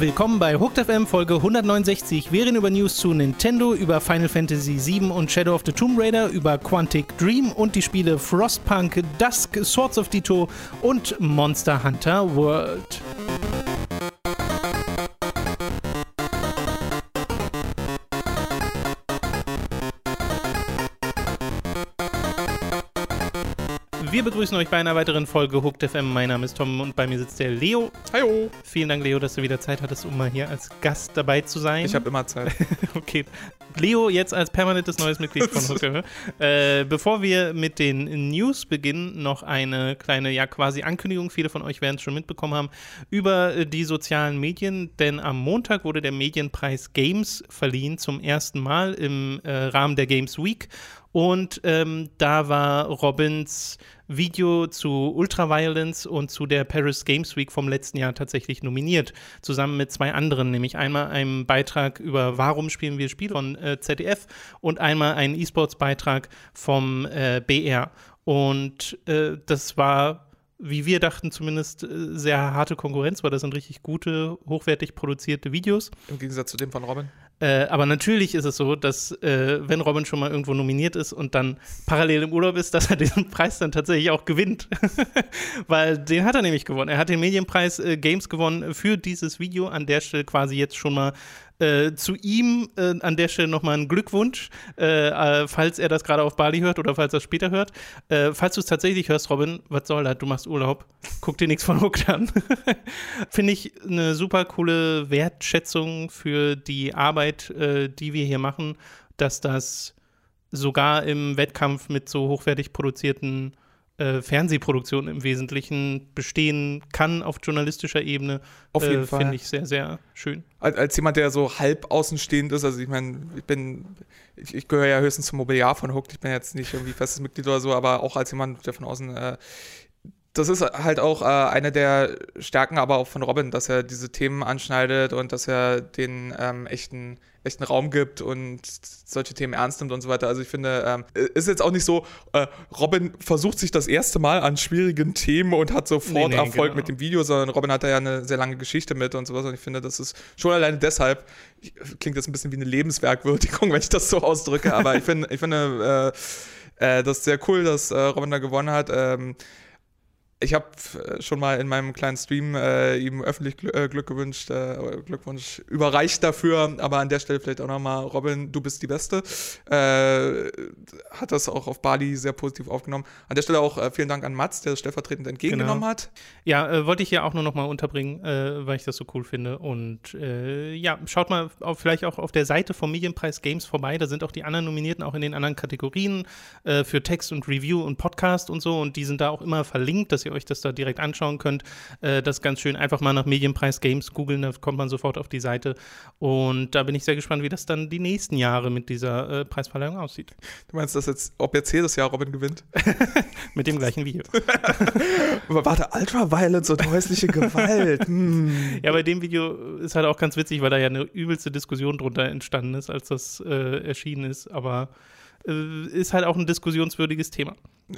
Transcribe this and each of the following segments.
Willkommen bei Hooked FM Folge 169. Wir reden über News zu Nintendo, über Final Fantasy VII und Shadow of the Tomb Raider, über Quantic Dream und die Spiele Frostpunk, Dusk, Swords of Dito und Monster Hunter World. Wir begrüßen euch bei einer weiteren Folge Hooked FM. Mein Name ist Tom und bei mir sitzt der Leo. Hallo. Vielen Dank, Leo, dass du wieder Zeit hattest, um mal hier als Gast dabei zu sein. Ich habe immer Zeit. okay. Leo jetzt als permanentes neues Mitglied von Hooked äh, Bevor wir mit den News beginnen, noch eine kleine, ja quasi Ankündigung. Viele von euch werden es schon mitbekommen haben über die sozialen Medien, denn am Montag wurde der Medienpreis Games verliehen zum ersten Mal im äh, Rahmen der Games Week. Und ähm, da war Robins Video zu Ultraviolence und zu der Paris Games Week vom letzten Jahr tatsächlich nominiert, zusammen mit zwei anderen, nämlich einmal einem Beitrag über Warum spielen wir Spiele von äh, ZDF und einmal einen E-Sports-Beitrag vom äh, BR. Und äh, das war wie wir dachten, zumindest äh, sehr harte Konkurrenz, weil das sind richtig gute, hochwertig produzierte Videos. Im Gegensatz zu dem von Robin. Äh, aber natürlich ist es so, dass äh, wenn Robin schon mal irgendwo nominiert ist und dann parallel im Urlaub ist, dass er diesen Preis dann tatsächlich auch gewinnt. Weil den hat er nämlich gewonnen. Er hat den Medienpreis äh, Games gewonnen für dieses Video. An der Stelle quasi jetzt schon mal äh, zu ihm äh, an der Stelle nochmal ein Glückwunsch, äh, äh, falls er das gerade auf Bali hört oder falls er es später hört. Äh, falls du es tatsächlich hörst, Robin, was soll das? Du machst Urlaub. Guck dir nichts von Hooked an. Finde ich eine super coole Wertschätzung für die Arbeit, die wir hier machen, dass das sogar im Wettkampf mit so hochwertig produzierten äh, Fernsehproduktion im Wesentlichen bestehen kann auf journalistischer Ebene, auf jeden äh, Fall finde ich sehr, sehr schön. Als, als, jemand, der so halb außenstehend ist, also ich meine, ich bin, ich, ich gehöre ja höchstens zum Mobiliar von Hooked, ich bin jetzt nicht irgendwie festes Mitglied oder so, aber auch als jemand, der von außen äh, das ist halt auch äh, eine der Stärken, aber auch von Robin, dass er diese Themen anschneidet und dass er den ähm, echten, echten Raum gibt und solche Themen ernst nimmt und so weiter. Also ich finde, ähm, ist jetzt auch nicht so, äh, Robin versucht sich das erste Mal an schwierigen Themen und hat sofort nee, nee, Erfolg genau. mit dem Video, sondern Robin hat da ja eine sehr lange Geschichte mit und sowas. Und ich finde, das ist schon alleine deshalb, klingt das ein bisschen wie eine Lebenswerkwürdigung, wenn ich das so ausdrücke, aber ich finde, ich finde äh, äh, das sehr cool, dass äh, Robin da gewonnen hat. Ähm, ich habe äh, schon mal in meinem kleinen Stream äh, ihm öffentlich Gl äh, Glück gewünscht, äh, Glückwunsch überreicht dafür, aber an der Stelle vielleicht auch nochmal, Robin, du bist die Beste. Äh, hat das auch auf Bali sehr positiv aufgenommen. An der Stelle auch äh, vielen Dank an Mats, der das stellvertretend entgegengenommen genau. hat. Ja, wollte ich hier auch nur nochmal unterbringen, weil ich das so cool finde. Und ja, schaut mal auf, vielleicht auch auf der Seite vom Medienpreis Games vorbei. Da sind auch die anderen Nominierten auch in den anderen Kategorien für Text und Review und Podcast und so. Und die sind da auch immer verlinkt, dass ihr ihr euch das da direkt anschauen könnt. Äh, das ist ganz schön. Einfach mal nach Medienpreis Games googeln, da kommt man sofort auf die Seite. Und da bin ich sehr gespannt, wie das dann die nächsten Jahre mit dieser äh, Preisverleihung aussieht. Du meinst, dass jetzt, ob jetzt jedes Jahr Robin gewinnt? mit dem gleichen Video. Aber warte, Ultraviolence und häusliche Gewalt. Hm. Ja, bei dem Video ist halt auch ganz witzig, weil da ja eine übelste Diskussion drunter entstanden ist, als das äh, erschienen ist. Aber äh, ist halt auch ein diskussionswürdiges Thema.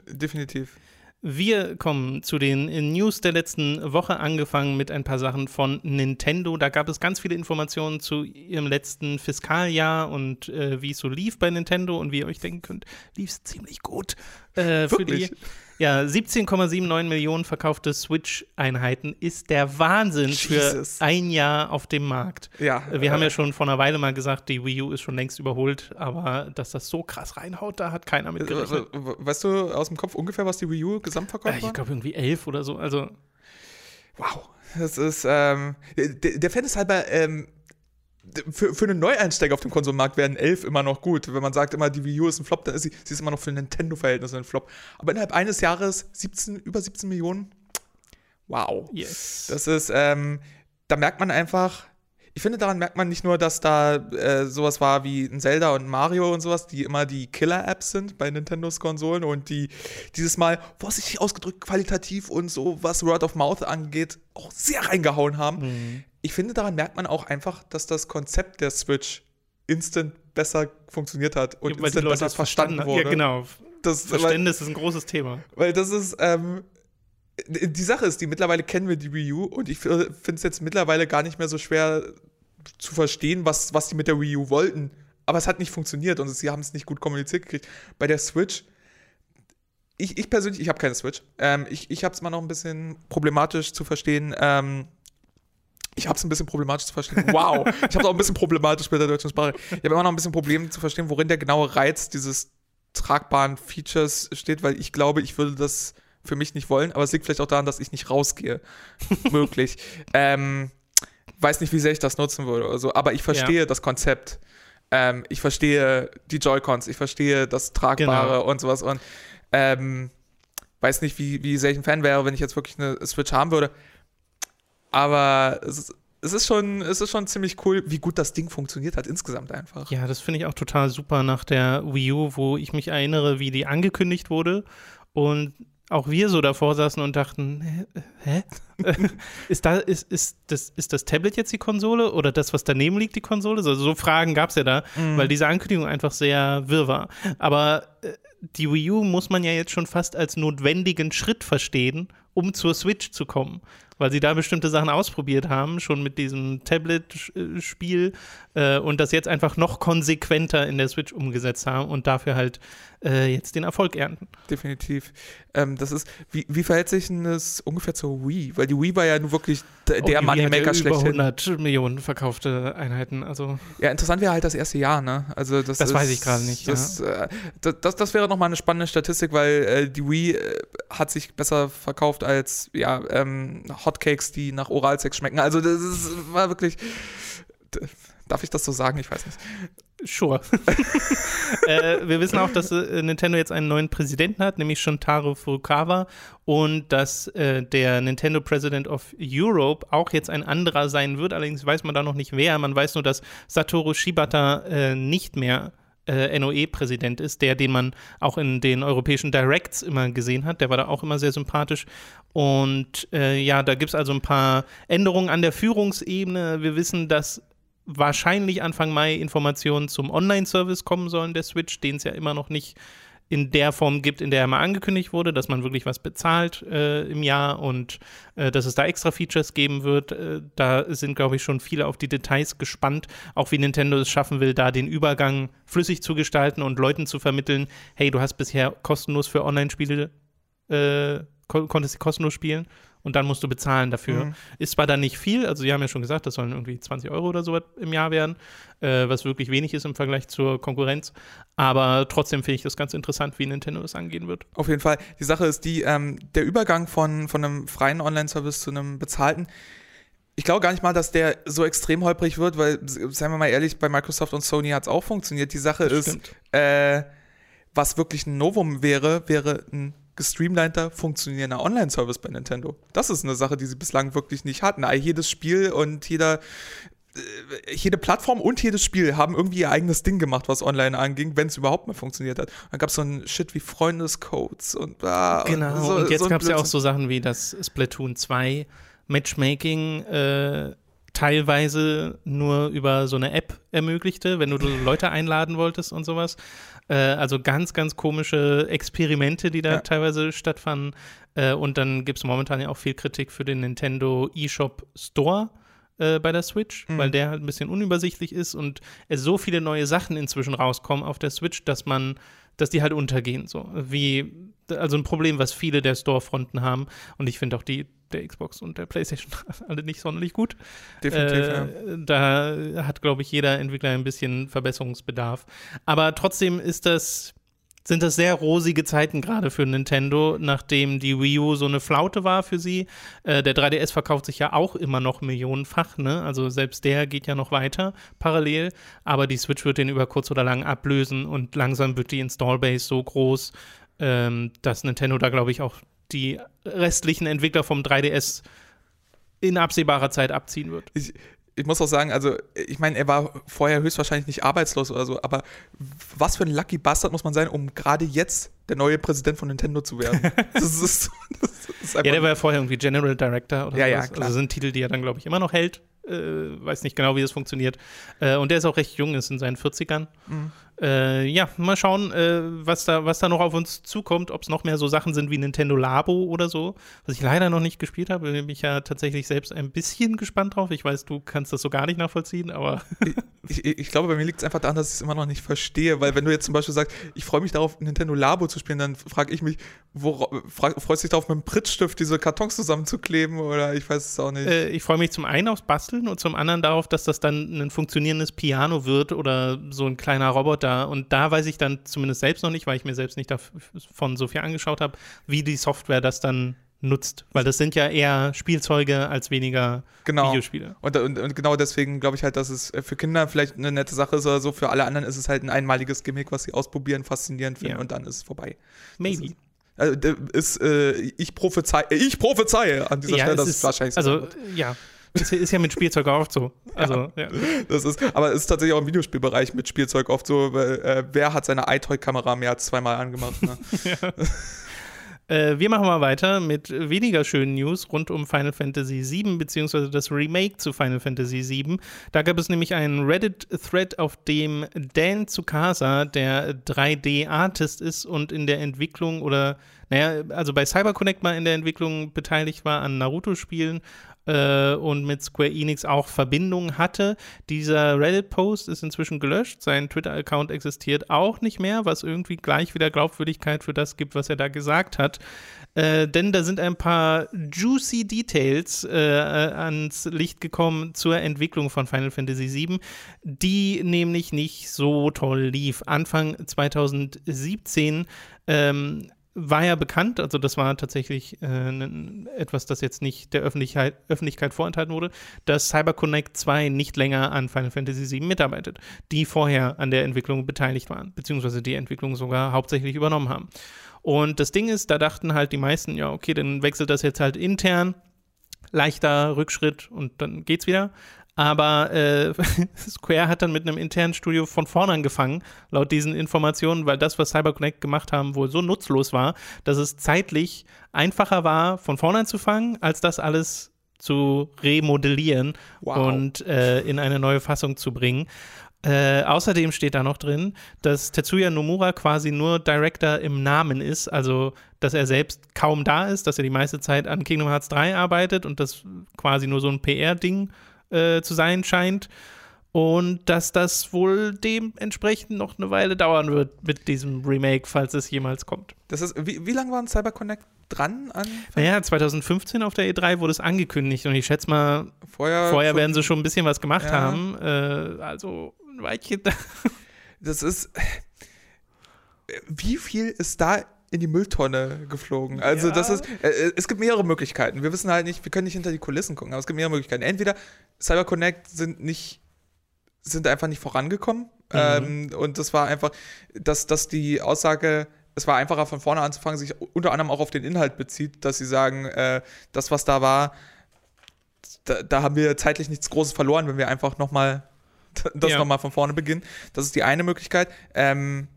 Definitiv. Wir kommen zu den News der letzten Woche, angefangen mit ein paar Sachen von Nintendo. Da gab es ganz viele Informationen zu ihrem letzten Fiskaljahr und äh, wie es so lief bei Nintendo. Und wie ihr euch denken könnt, lief es ziemlich gut. Äh, für die ja, 17,79 Millionen verkaufte Switch-Einheiten ist der Wahnsinn Jesus. für ein Jahr auf dem Markt. Ja, Wir äh, haben ja schon vor einer Weile mal gesagt, die Wii U ist schon längst überholt, aber dass das so krass reinhaut, da hat keiner mit gerechnet. Weißt du aus dem Kopf ungefähr, was die Wii U gesamtverkauft war? Ich glaube irgendwie elf oder so. Also wow, das ist ähm, der, der Fan ist halber ähm, für, für einen Neueinsteiger auf dem Konsolmarkt werden 11 immer noch gut. Wenn man sagt immer, die Wii U ist ein Flop, dann ist sie, sie ist immer noch für Nintendo-Verhältnisse ein Flop. Aber innerhalb eines Jahres 17, über 17 Millionen. Wow. Yes. Das ist, ähm, da merkt man einfach, ich finde, daran merkt man nicht nur, dass da äh, sowas war wie ein Zelda und Mario und sowas, die immer die Killer-Apps sind bei Nintendos Konsolen und die dieses Mal vorsichtig ausgedrückt qualitativ und so, was Word of Mouth angeht, auch sehr reingehauen haben. Mhm ich finde, daran merkt man auch einfach, dass das Konzept der Switch instant besser funktioniert hat und ja, instant besser verstanden, wurde. Ja, genau. Das, Verständnis weil, ist ein großes Thema. Weil das ist, ähm, die Sache ist, die mittlerweile kennen wir die Wii U und ich finde es jetzt mittlerweile gar nicht mehr so schwer zu verstehen, was, was die mit der Wii U wollten. Aber es hat nicht funktioniert und sie haben es nicht gut kommuniziert gekriegt. Bei der Switch, ich, ich persönlich, ich habe keine Switch. Ähm, ich ich habe es mal noch ein bisschen problematisch zu verstehen. Ähm, ich habe es ein bisschen problematisch zu verstehen. Wow, ich habe es auch ein bisschen problematisch mit der deutschen Sprache. Ich habe immer noch ein bisschen Probleme zu verstehen, worin der genaue Reiz dieses tragbaren Features steht, weil ich glaube, ich würde das für mich nicht wollen, aber es liegt vielleicht auch daran, dass ich nicht rausgehe. Möglich. Ähm, weiß nicht, wie sehr ich das nutzen würde oder so, aber ich verstehe ja. das Konzept. Ähm, ich verstehe die Joy-Cons, ich verstehe das Tragbare genau. und sowas und ähm, weiß nicht, wie, wie sehr ich ein Fan wäre, wenn ich jetzt wirklich eine Switch haben würde. Aber es ist, es ist schon, es ist schon ziemlich cool, wie gut das Ding funktioniert hat insgesamt einfach. Ja, das finde ich auch total super nach der Wii U, wo ich mich erinnere, wie die angekündigt wurde und auch wir so davor saßen und dachten, hä? ist, da, ist, ist, das, ist das Tablet jetzt die Konsole oder das, was daneben liegt, die Konsole? Also so Fragen gab es ja da, mhm. weil diese Ankündigung einfach sehr wirr war. Aber äh, die Wii U muss man ja jetzt schon fast als notwendigen Schritt verstehen, um zur Switch zu kommen weil sie da bestimmte Sachen ausprobiert haben, schon mit diesem Tablet-Spiel äh, und das jetzt einfach noch konsequenter in der Switch umgesetzt haben und dafür halt äh, jetzt den Erfolg ernten. Definitiv. Ähm, das ist, wie, wie verhält sich denn das ungefähr zur Wii? Weil die Wii war ja nur wirklich der, oh, Money Maker schlecht. Über 100 Millionen verkaufte Einheiten. Also ja, interessant wäre halt das erste Jahr, ne? Also das, das ist, weiß ich gerade nicht. Das, ja. äh, das, das, das, wäre nochmal eine spannende Statistik, weil äh, die Wii äh, hat sich besser verkauft als ja, ähm, Hotcakes, die nach Oralsex schmecken. Also das ist, war wirklich. Darf ich das so sagen? Ich weiß nicht. Sure. äh, wir wissen auch, dass äh, Nintendo jetzt einen neuen Präsidenten hat, nämlich Shintaro Furukawa, und dass äh, der Nintendo President of Europe auch jetzt ein anderer sein wird. Allerdings weiß man da noch nicht wer. Man weiß nur, dass Satoru Shibata äh, nicht mehr äh, NOE-Präsident ist, der, den man auch in den europäischen Directs immer gesehen hat. Der war da auch immer sehr sympathisch. Und äh, ja, da gibt es also ein paar Änderungen an der Führungsebene. Wir wissen, dass wahrscheinlich Anfang Mai Informationen zum Online-Service kommen sollen, der Switch, den es ja immer noch nicht in der Form gibt, in der er mal angekündigt wurde, dass man wirklich was bezahlt äh, im Jahr und äh, dass es da extra Features geben wird. Äh, da sind, glaube ich, schon viele auf die Details gespannt, auch wie Nintendo es schaffen will, da den Übergang flüssig zu gestalten und Leuten zu vermitteln, hey, du hast bisher kostenlos für Online-Spiele, äh, kon konntest sie kostenlos spielen und dann musst du bezahlen dafür. Mhm. Ist zwar dann nicht viel, also sie haben ja schon gesagt, das sollen irgendwie 20 Euro oder so im Jahr werden, äh, was wirklich wenig ist im Vergleich zur Konkurrenz, aber trotzdem finde ich das ganz interessant, wie Nintendo das angehen wird. Auf jeden Fall. Die Sache ist die, ähm, der Übergang von, von einem freien Online-Service zu einem bezahlten, ich glaube gar nicht mal, dass der so extrem holprig wird, weil, seien wir mal ehrlich, bei Microsoft und Sony hat es auch funktioniert. Die Sache das ist, äh, was wirklich ein Novum wäre, wäre ein gestreamliner, funktionierender Online-Service bei Nintendo. Das ist eine Sache, die sie bislang wirklich nicht hatten. Jedes Spiel und jeder äh, jede Plattform und jedes Spiel haben irgendwie ihr eigenes Ding gemacht, was online anging, wenn es überhaupt mal funktioniert hat. Dann gab es so ein Shit wie Freundescodes und ah, Genau, und, so, und jetzt so gab es ja auch so Sachen wie das Splatoon 2 Matchmaking äh, teilweise nur über so eine App ermöglichte, wenn du Leute einladen wolltest und sowas. Äh, also ganz, ganz komische Experimente, die da ja. teilweise stattfanden. Äh, und dann gibt es momentan ja auch viel Kritik für den Nintendo eShop Store äh, bei der Switch, mhm. weil der halt ein bisschen unübersichtlich ist und es so viele neue Sachen inzwischen rauskommen auf der Switch, dass man, dass die halt untergehen. So wie, also ein Problem, was viele der Storefronten haben. Und ich finde auch die der Xbox und der PlayStation alle nicht sonderlich gut. Definitiv, äh, ja. Da hat, glaube ich, jeder Entwickler ein bisschen Verbesserungsbedarf. Aber trotzdem ist das sind das sehr rosige Zeiten gerade für Nintendo, nachdem die Wii U so eine Flaute war für sie. Äh, der 3DS verkauft sich ja auch immer noch millionenfach, ne? Also selbst der geht ja noch weiter parallel, aber die Switch wird den über kurz oder lang ablösen und langsam wird die Installbase so groß, ähm, dass Nintendo da, glaube ich, auch die restlichen Entwickler vom 3DS in absehbarer Zeit abziehen wird. Ich, ich muss auch sagen, also ich meine, er war vorher höchstwahrscheinlich nicht arbeitslos oder so, aber was für ein Lucky Bastard muss man sein, um gerade jetzt der neue Präsident von Nintendo zu werden? Das ist, das ist ja, der war ja vorher irgendwie General Director oder ja, so. Ja, klar. Also sind Titel, die er dann, glaube ich, immer noch hält. Äh, weiß nicht genau, wie das funktioniert. Äh, und der ist auch recht jung, ist in seinen 40ern. Mhm. Äh, ja, mal schauen, äh, was, da, was da noch auf uns zukommt, ob es noch mehr so Sachen sind wie Nintendo Labo oder so, was ich leider noch nicht gespielt habe. Bin ich ja tatsächlich selbst ein bisschen gespannt drauf. Ich weiß, du kannst das so gar nicht nachvollziehen, aber. ich, ich, ich glaube, bei mir liegt es einfach daran, dass ich es immer noch nicht verstehe, weil wenn du jetzt zum Beispiel sagst, ich freue mich darauf, Nintendo Labo zu spielen, dann frage ich mich, wo, frag, freust du dich darauf, mit einem Prittstift diese Kartons zusammenzukleben oder ich weiß es auch nicht. Äh, ich freue mich zum einen aufs Basteln und zum anderen darauf, dass das dann ein funktionierendes Piano wird oder so ein kleiner Roboter und da weiß ich dann zumindest selbst noch nicht, weil ich mir selbst nicht davon so viel angeschaut habe, wie die Software das dann nutzt. Weil das sind ja eher Spielzeuge als weniger genau. Videospiele. Und, und, und genau deswegen glaube ich halt, dass es für Kinder vielleicht eine nette Sache ist oder so. Für alle anderen ist es halt ein einmaliges Gimmick, was sie ausprobieren, faszinierend finden ja. und dann ist es vorbei. Maybe. Ist, also, ist, äh, ich, prophezei, ich prophezeie an dieser ja, Stelle, dass es wahrscheinlich so Also, ja, ist, ist ja mit Spielzeug oft so. Also, ja. ja. Das ist, aber es ist tatsächlich auch im Videospielbereich mit Spielzeug oft so, weil, äh, wer hat seine iToy-Kamera mehr als zweimal angemacht? Ne? ja. Äh, wir machen mal weiter mit weniger schönen News rund um Final Fantasy VII, beziehungsweise das Remake zu Final Fantasy VII. Da gab es nämlich einen Reddit-Thread, auf dem Dan Tsukasa, der 3D-Artist ist und in der Entwicklung oder, naja, also bei CyberConnect mal in der Entwicklung beteiligt war an Naruto-Spielen äh, und mit Square Enix auch Verbindungen hatte. Dieser Reddit-Post ist inzwischen gelöscht. Sein Twitter-Account existiert auch nicht mehr, was irgendwie gleich wieder Glaubwürdigkeit für das gibt, was er da gesagt hat. Äh, denn da sind ein paar juicy Details äh, ans Licht gekommen zur Entwicklung von Final Fantasy VII, die nämlich nicht so toll lief. Anfang 2017 ähm, war ja bekannt, also das war tatsächlich äh, etwas, das jetzt nicht der Öffentlichkeit, Öffentlichkeit vorenthalten wurde, dass CyberConnect 2 nicht länger an Final Fantasy VII mitarbeitet, die vorher an der Entwicklung beteiligt waren, beziehungsweise die Entwicklung sogar hauptsächlich übernommen haben. Und das Ding ist, da dachten halt die meisten, ja, okay, dann wechselt das jetzt halt intern, leichter Rückschritt und dann geht's wieder. Aber äh, Square hat dann mit einem internen Studio von vorne angefangen, laut diesen Informationen, weil das, was CyberConnect gemacht haben, wohl so nutzlos war, dass es zeitlich einfacher war, von vorne anzufangen, als das alles zu remodellieren wow. und äh, in eine neue Fassung zu bringen. Äh, außerdem steht da noch drin, dass Tetsuya Nomura quasi nur Director im Namen ist, also dass er selbst kaum da ist, dass er die meiste Zeit an Kingdom Hearts 3 arbeitet und das quasi nur so ein PR-Ding ist äh, zu sein scheint. Und dass das wohl dementsprechend noch eine Weile dauern wird mit diesem Remake, falls es jemals kommt. Das ist, wie, wie lange war ein CyberConnect dran an? Naja, 2015 auf der E3 wurde es angekündigt und ich schätze mal, vorher, vorher werden sie schon ein bisschen was gemacht ja. haben. Äh, also ein Weilchen. das ist. Wie viel ist da in die Mülltonne geflogen. Also ja. das ist, äh, äh, es gibt mehrere Möglichkeiten. Wir wissen halt nicht, wir können nicht hinter die Kulissen gucken, aber es gibt mehrere Möglichkeiten. Entweder CyberConnect sind nicht, sind einfach nicht vorangekommen mhm. ähm, und das war einfach, dass, dass die Aussage, es war einfacher von vorne anzufangen, sich unter anderem auch auf den Inhalt bezieht, dass sie sagen, äh, das, was da war, da, da, haben wir zeitlich nichts Großes verloren, wenn wir einfach nochmal das ja. nochmal von vorne beginnen. Das ist die eine Möglichkeit. Ähm,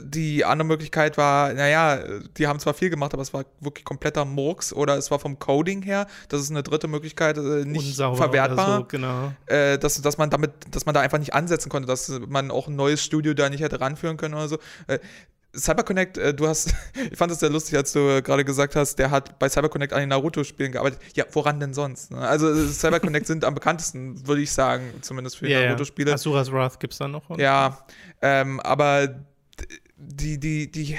die andere Möglichkeit war, naja, die haben zwar viel gemacht, aber es war wirklich kompletter Murks oder es war vom Coding her, das ist eine dritte Möglichkeit, äh, nicht Unsauber verwertbar. So, genau. Äh, dass, dass man damit, dass man da einfach nicht ansetzen konnte, dass man auch ein neues Studio da nicht hätte ranführen können oder so. Äh, CyberConnect, äh, du hast, ich fand es sehr lustig, als du gerade gesagt hast, der hat bei CyberConnect an den Naruto-Spielen gearbeitet. Ja, woran denn sonst? Ne? Also äh, CyberConnect sind am bekanntesten, würde ich sagen, zumindest für yeah, Naruto-Spiele. Asuras Wrath gibt es dann noch. Oder? Ja, ähm, aber die, die, die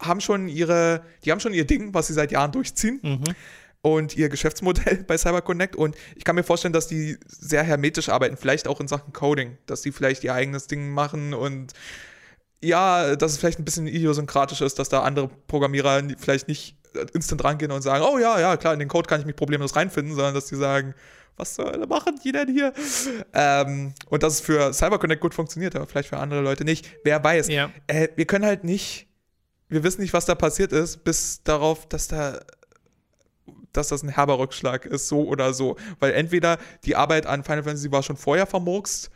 haben schon ihre, die haben schon ihr Ding, was sie seit Jahren durchziehen. Mhm. Und ihr Geschäftsmodell bei CyberConnect. Und ich kann mir vorstellen, dass die sehr hermetisch arbeiten, vielleicht auch in Sachen Coding, dass die vielleicht ihr eigenes Ding machen und ja, dass es vielleicht ein bisschen idiosynkratisch ist, dass da andere Programmierer vielleicht nicht instant rangehen und sagen, oh ja, ja, klar, in den Code kann ich mich problemlos reinfinden, sondern dass die sagen, was soll machen die denn hier? Ähm, und dass es für CyberConnect gut funktioniert, aber vielleicht für andere Leute nicht. Wer weiß. Ja. Äh, wir können halt nicht, wir wissen nicht, was da passiert ist, bis darauf, dass da dass das ein herber Rückschlag ist, so oder so. Weil entweder die Arbeit an Final Fantasy war schon vorher vermurkst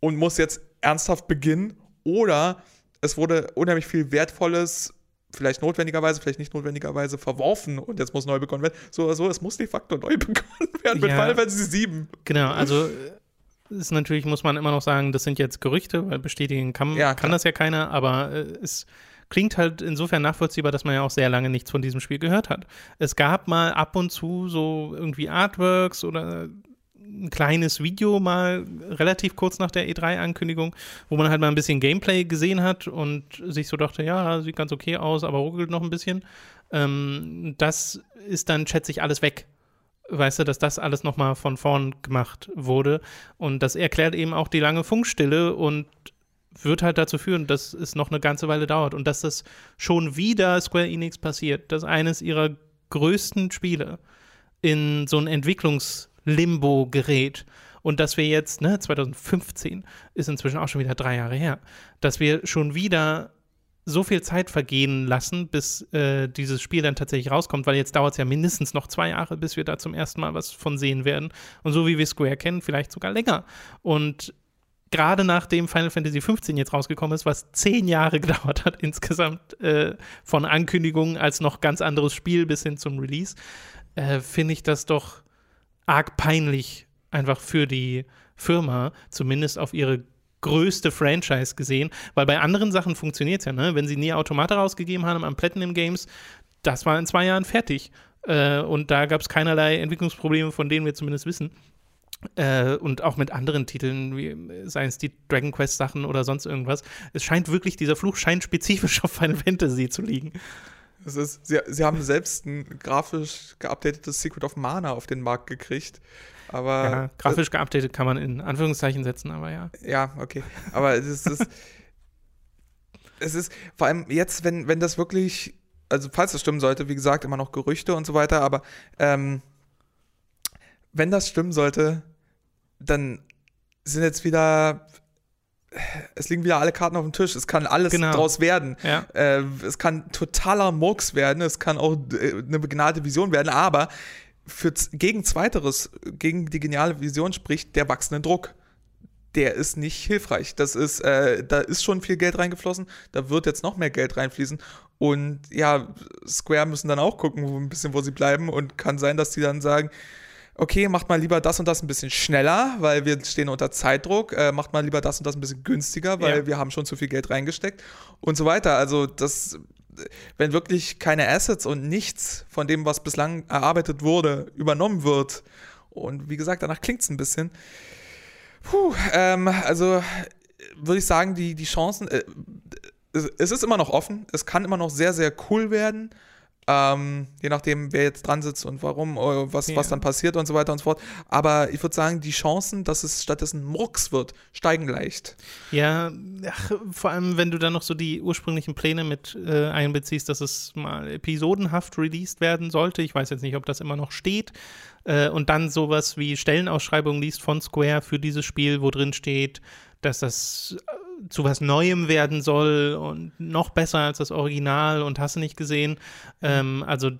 und muss jetzt ernsthaft beginnen, oder es wurde unheimlich viel Wertvolles vielleicht notwendigerweise, vielleicht nicht notwendigerweise verworfen und jetzt muss neu begonnen werden. So oder so, es muss de facto neu begonnen werden mit Ja. Final Fantasy 7. Genau, also äh, ist natürlich, muss man immer noch sagen, das sind jetzt Gerüchte, weil bestätigen kann, Ja, kann das ja keiner, aber äh, es klingt halt insofern nachvollziehbar, dass man ja auch sehr lange nichts von diesem Spiel gehört hat. Es gab mal ab und zu so irgendwie Artworks oder ein kleines Video mal relativ kurz nach der E3-Ankündigung, wo man halt mal ein bisschen Gameplay gesehen hat und sich so dachte, ja, sieht ganz okay aus, aber ruckelt noch ein bisschen. Ähm, das ist dann, schätze ich, alles weg. Weißt du, dass das alles nochmal von vorn gemacht wurde. Und das erklärt eben auch die lange Funkstille und wird halt dazu führen, dass es noch eine ganze Weile dauert und dass das schon wieder Square Enix passiert, dass eines ihrer größten Spiele in so ein Entwicklungslimbo gerät und dass wir jetzt, ne, 2015 ist inzwischen auch schon wieder drei Jahre her, dass wir schon wieder so viel Zeit vergehen lassen, bis äh, dieses Spiel dann tatsächlich rauskommt, weil jetzt dauert es ja mindestens noch zwei Jahre, bis wir da zum ersten Mal was von sehen werden. Und so wie wir Square kennen, vielleicht sogar länger. Und gerade nachdem Final Fantasy 15 jetzt rausgekommen ist, was zehn Jahre gedauert hat insgesamt äh, von Ankündigungen als noch ganz anderes Spiel bis hin zum Release, äh, finde ich das doch arg peinlich einfach für die Firma, zumindest auf ihre größte Franchise gesehen, weil bei anderen Sachen funktioniert es ja, ne? Wenn sie nie Automata rausgegeben haben am Platinum Games, das war in zwei Jahren fertig. Äh, und da gab es keinerlei Entwicklungsprobleme, von denen wir zumindest wissen. Äh, und auch mit anderen Titeln, wie seien es die Dragon Quest Sachen oder sonst irgendwas. Es scheint wirklich, dieser Fluch scheint spezifisch auf Final Fantasy zu liegen. Es ist, sie, sie haben selbst ein grafisch geupdatetes Secret of Mana auf den Markt gekriegt. Aber Ja, grafisch geupdatet kann man in Anführungszeichen setzen, aber ja. Ja, okay. Aber es ist, es ist, es ist vor allem jetzt, wenn, wenn das wirklich, also falls das stimmen sollte, wie gesagt, immer noch Gerüchte und so weiter, aber ähm, wenn das stimmen sollte, dann sind jetzt wieder, es liegen wieder alle Karten auf dem Tisch. Es kann alles Genau. draus werden. Ja, Äh, es kann totaler Murks werden, es kann auch äh, eine begnadete Vision werden, aber für, gegen Zweiteres, gegen die geniale Vision spricht der wachsende Druck. Der ist nicht hilfreich. Das ist, äh, da ist schon viel Geld reingeflossen, da wird jetzt noch mehr Geld reinfließen. Und ja, Square müssen dann auch gucken, wo, ein bisschen, wo sie bleiben. Und kann sein, dass die dann sagen, okay, macht mal lieber das und das ein bisschen schneller, weil wir stehen unter Zeitdruck. Äh, macht mal lieber das und das ein bisschen günstiger, weil Ja. wir haben schon zu viel Geld reingesteckt und so weiter. Also das, wenn wirklich keine Assets und nichts von dem, was bislang erarbeitet wurde, übernommen wird. Und wie gesagt, danach klingt es ein bisschen. Puh, ähm, also würde ich sagen, die, die Chancen, äh, es, es ist immer noch offen. Es kann immer noch sehr, sehr cool werden. Ähm, je nachdem, wer jetzt dran sitzt und warum, äh, was, Ja. was dann passiert und so weiter und so fort. Aber ich würde sagen, die Chancen, dass es stattdessen Murks wird, steigen leicht. ja ach, vor allem, wenn du dann noch so die ursprünglichen Pläne mit äh, einbeziehst, dass es mal episodenhaft released werden sollte. Ich weiß jetzt nicht, ob das immer noch steht. Äh, und dann sowas wie Stellenausschreibungen liest von Square für dieses Spiel, wo drin steht, dass das zu was Neuem werden soll und noch besser als das Original und hast du nicht gesehen. Ähm, also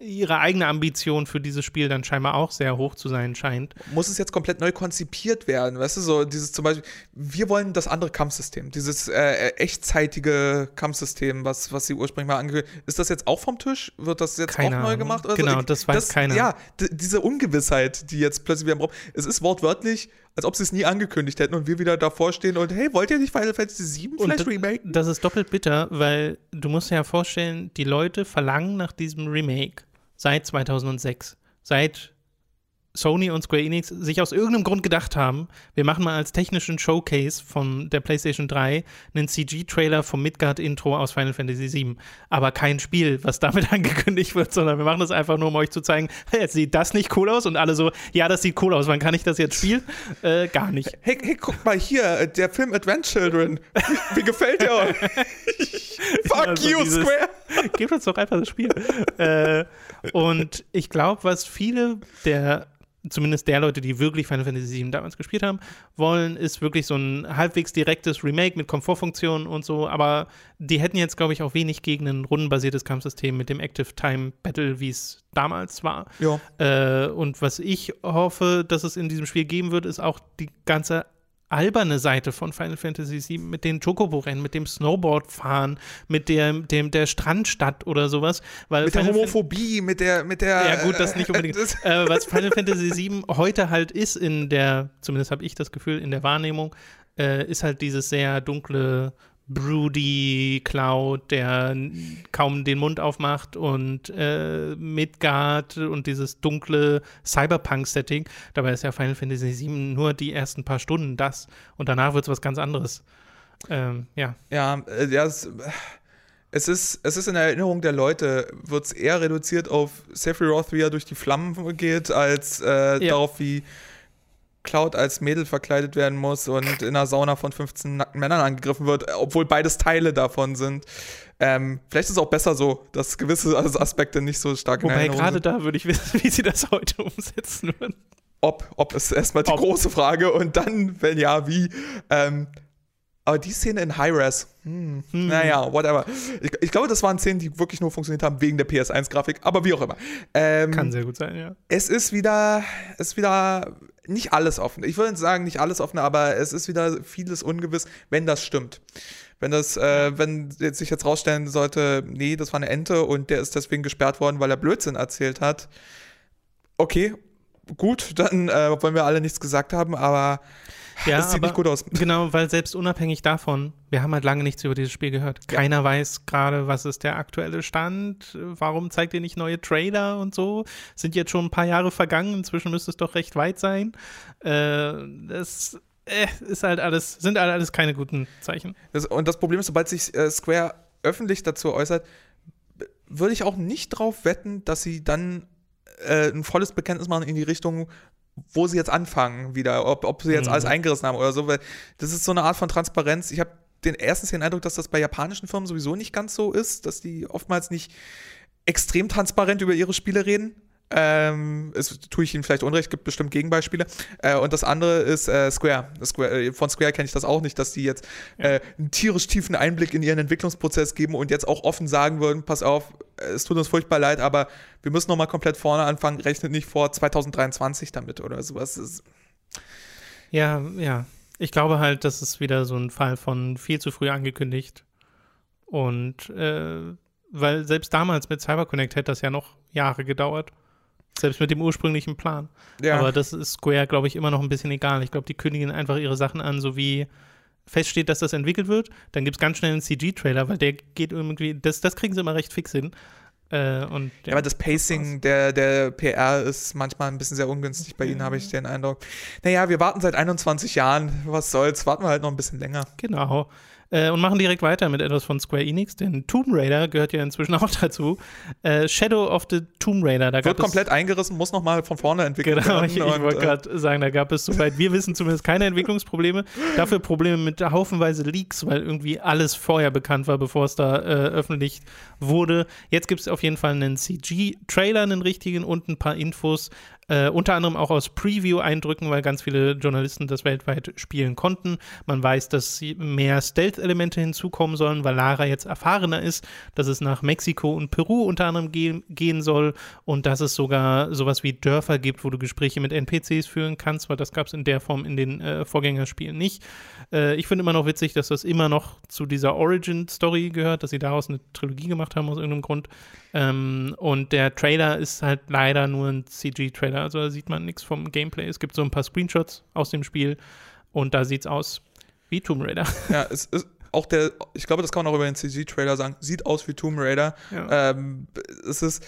ihre eigene Ambition für dieses Spiel dann scheinbar auch sehr hoch zu sein scheint. muss es jetzt komplett neu konzipiert werden. Weißt du, so dieses zum Beispiel, wir wollen das andere Kampfsystem, dieses äh, echtzeitige Kampfsystem, was, was sie ursprünglich mal angekündigt Ist das jetzt auch vom Tisch? Wird das jetzt Keine auch neu Ahnung. gemacht? Oder Genau, so? das weiß keiner. Ja, diese Ungewissheit, die jetzt plötzlich wieder im Raum. Es ist wortwörtlich, als ob sie es nie angekündigt hätten und wir wieder davor stehen und hey, wollt ihr nicht Final Fantasy VII vielleicht remaken? Das ist doppelt bitter, weil du musst dir ja vorstellen, die Leute verlangen nach diesem Remake seit 2006. Seit Sony und Square Enix sich aus irgendeinem Grund gedacht haben, wir machen mal als technischen Showcase von der PlayStation 3 einen CG-Trailer vom Midgard-Intro aus Final Fantasy VII. Aber kein Spiel, was damit angekündigt wird, sondern wir machen das einfach nur, um euch zu zeigen, hey, jetzt sieht das nicht cool aus und alle so, ja, das sieht cool aus, wann kann ich das jetzt spielen? Äh, gar nicht. Hey, hey, guck mal hier, äh, der Film Advent Children. Wie, wie gefällt der euch? Fuck Also you, dieses- Square! Gebt uns doch einfach das Spiel. äh, und ich glaube, was viele der, zumindest der Leute, die wirklich Final Fantasy VII damals gespielt haben, wollen, ist wirklich so ein halbwegs direktes Remake mit Komfortfunktionen und so. Aber die hätten jetzt, glaube ich, auch wenig gegen ein rundenbasiertes Kampfsystem mit dem Active Time Battle, wie es damals war. Ja. Äh, und was ich hoffe, dass es in diesem Spiel geben wird, ist auch die ganze alberne Seite von Final Fantasy VII mit den Chocobo-Rennen, mit dem Snowboardfahren, mit dem, dem der Strandstadt oder sowas. Weil mit Final der Homophobie, mit der, mit der. Ja, gut, das nicht unbedingt. äh, was Final Fantasy VII heute halt ist in der, zumindest habe ich das Gefühl, in der Wahrnehmung, äh, ist halt dieses sehr dunkle broody Cloud, der kaum den Mund aufmacht und äh, Midgard und dieses dunkle Cyberpunk-Setting. Dabei ist ja Final Fantasy VII nur die ersten paar Stunden das und danach wird es was ganz anderes. Ähm, ja. Ja, äh, ja es, es, ist, es ist in der Erinnerung der Leute, wird es eher reduziert auf Sephiroth, wie er durch die Flammen geht, als äh, ja. darauf, wie Cloud als Mädel verkleidet werden muss und in einer Sauna von 15 nackten Männern angegriffen wird, obwohl beides Teile davon sind. Ähm, vielleicht ist es auch besser so, dass gewisse Aspekte nicht so stark Wobei gerade da würde ich wissen, wie sie das heute umsetzen würden. Ob, ob ist erstmal die ob. große Frage und dann, wenn ja, wie. Ähm, aber die Szene in High-Res, hm, hm. naja, whatever. Ich, ich, glaube, das waren Szenen, die wirklich nur funktioniert haben wegen der PS1-Grafik, aber wie auch immer. Ähm, Kann sehr gut sein, ja. Es ist wieder, es ist wieder nicht alles offen. Ich würde sagen, nicht alles offen, aber es ist wieder vieles ungewiss, wenn das stimmt. Wenn das, äh, wenn sich jetzt rausstellen sollte, nee, das war eine Ente und der ist deswegen gesperrt worden, weil er Blödsinn erzählt hat. Okay, gut, dann äh, wollen wir alle nichts gesagt haben, aber ja, das sieht aber, nicht gut aus. Genau, weil selbst unabhängig davon, wir haben halt lange nichts über dieses Spiel gehört. Keiner ja. weiß gerade, was ist der aktuelle Stand, warum zeigt ihr nicht neue Trailer und so. Sind jetzt schon ein paar Jahre vergangen, inzwischen müsste es doch recht weit sein. Äh, das äh, ist halt alles, sind halt alles keine guten Zeichen. Das, und das Problem ist, sobald sich äh, Square öffentlich dazu äußert, würde ich auch nicht drauf wetten, dass sie dann äh, ein volles Bekenntnis machen in die Richtung, wo sie jetzt anfangen wieder, ob, ob sie jetzt mhm. alles eingerissen haben oder so, weil das ist so eine Art von Transparenz. Ich habe den ersten den Eindruck, dass das bei japanischen Firmen sowieso nicht ganz so ist, dass die oftmals nicht extrem transparent über ihre Spiele reden. Ähm, es tue ich Ihnen vielleicht unrecht, gibt bestimmt Gegenbeispiele. Äh, und das andere ist äh, Square. Square. Äh, von Square kenne ich das auch nicht, dass die jetzt äh, einen tierisch tiefen Einblick in ihren Entwicklungsprozess geben und jetzt auch offen sagen würden: Pass auf, es tut uns furchtbar leid, aber wir müssen nochmal komplett vorne anfangen. Rechnet nicht vor 2023 damit oder sowas. Ja, ja. Ich glaube halt, das ist wieder so ein Fall von viel zu früh angekündigt. Und äh, weil selbst damals mit CyberConnect hätte das ja noch Jahre gedauert. Selbst mit dem ursprünglichen Plan. Ja. Aber das ist Square, glaube ich, immer noch ein bisschen egal. Ich glaube, die kündigen einfach ihre Sachen an, so wie feststeht, dass das entwickelt wird. Dann gibt es ganz schnell einen CG-Trailer, weil der geht irgendwie, das, das kriegen sie immer recht fix hin. Äh, und, ja, ja, aber das Pacing der, der PR ist manchmal ein bisschen sehr ungünstig bei Ihnen, habe ich den Eindruck. Naja, wir warten seit 21 Jahren, was soll's, warten wir halt noch ein bisschen länger. Genau. Äh, und machen direkt weiter mit etwas von Square Enix, denn Tomb Raider gehört ja inzwischen auch dazu. Äh, Shadow of the Tomb Raider. Da Wird komplett eingerissen, muss nochmal von vorne entwickelt genau, werden. Genau, ich, ich wollte gerade äh, sagen, da gab es, soweit wir wissen, zumindest keine Entwicklungsprobleme. Dafür Probleme mit haufenweise Leaks, weil irgendwie alles vorher bekannt war, bevor es da äh, öffentlich wurde. Jetzt gibt es auf jeden Fall einen CG-Trailer, einen richtigen und ein paar Infos äh, unter anderem auch aus Preview-Eindrücken, weil ganz viele Journalisten das weltweit spielen konnten. Man weiß, dass mehr Stealth-Elemente hinzukommen sollen, weil Lara jetzt erfahrener ist, dass es nach Mexiko und Peru unter anderem ge gehen soll und dass es sogar sowas wie Dörfer gibt, wo du Gespräche mit NPCs führen kannst, weil das gab es in der Form in den äh, Vorgängerspielen nicht. Äh, ich finde immer noch witzig, dass das immer noch zu dieser Origin-Story gehört, dass sie daraus eine Trilogie gemacht haben aus irgendeinem Grund. Ähm, und der Trailer ist halt leider nur ein CG-Trailer, also da sieht man nichts vom Gameplay. Es gibt so ein paar Screenshots aus dem Spiel und da sieht es aus wie Tomb Raider. Ja, es ist auch der, ich glaube, das kann man auch über den CG-Trailer sagen, sieht aus wie Tomb Raider. Ja. Ähm, es ist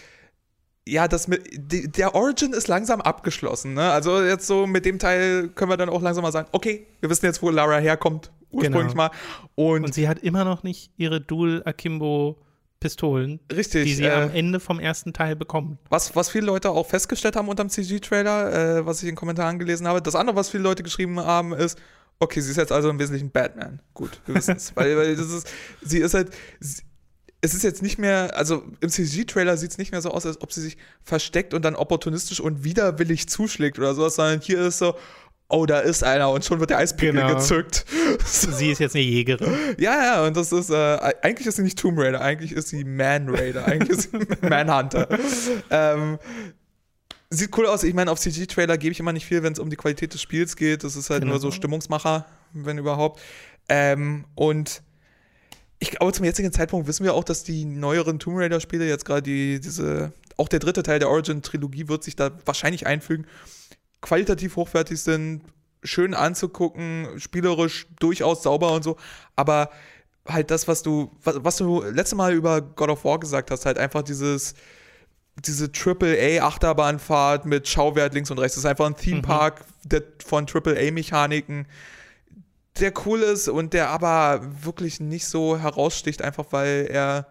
ja, das mit, die, der Origin ist langsam abgeschlossen. Ne? Also jetzt so mit dem Teil können wir dann auch langsam mal sagen, okay, wir wissen jetzt, wo Lara herkommt, ursprünglich genau. mal. Und, und, sie hat immer noch nicht ihre Dual Akimbo Pistolen, Richtig, die sie äh, am Ende vom ersten Teil bekommen. Was, was viele Leute auch festgestellt haben unter dem CG-Trailer, äh, was ich in Kommentaren gelesen habe. Das andere, was viele Leute geschrieben haben, ist, okay, sie ist jetzt also im Wesentlichen Batman. Gut, wir wissen es. weil, weil das ist, sie ist halt, sie, es ist jetzt nicht mehr, also im CG-Trailer sieht es nicht mehr so aus, als ob sie sich versteckt und dann opportunistisch und widerwillig zuschlägt oder sowas, sondern hier ist so, oh, da ist einer und schon wird der Eispickel genau. gezückt. Sie ist jetzt eine Jägerin. Ja, ja, und das ist, äh, eigentlich ist sie nicht Tomb Raider, eigentlich ist sie Man Raider, eigentlich ist sie Manhunter. ähm, Sieht cool aus. Ich meine, auf CG-Trailer gebe ich immer nicht viel, wenn es um die Qualität des Spiels geht. Das ist halt Genau. nur so Stimmungsmacher, wenn überhaupt. Ähm, und ich glaube, zum jetzigen Zeitpunkt wissen wir auch, dass die neueren Tomb Raider-Spiele, jetzt gerade die, diese, auch der dritte Teil der Origin-Trilogie wird sich da wahrscheinlich einfügen, qualitativ hochwertig sind, schön anzugucken, spielerisch durchaus sauber und so, aber halt das, was du, was, was du letzte Mal über God of War gesagt hast, halt einfach dieses, diese AAA-Achterbahnfahrt mit Schauwert links und rechts. Das ist einfach ein Theme-Park der, von AAA-Mechaniken, der cool ist und der aber wirklich nicht so heraussticht, einfach weil er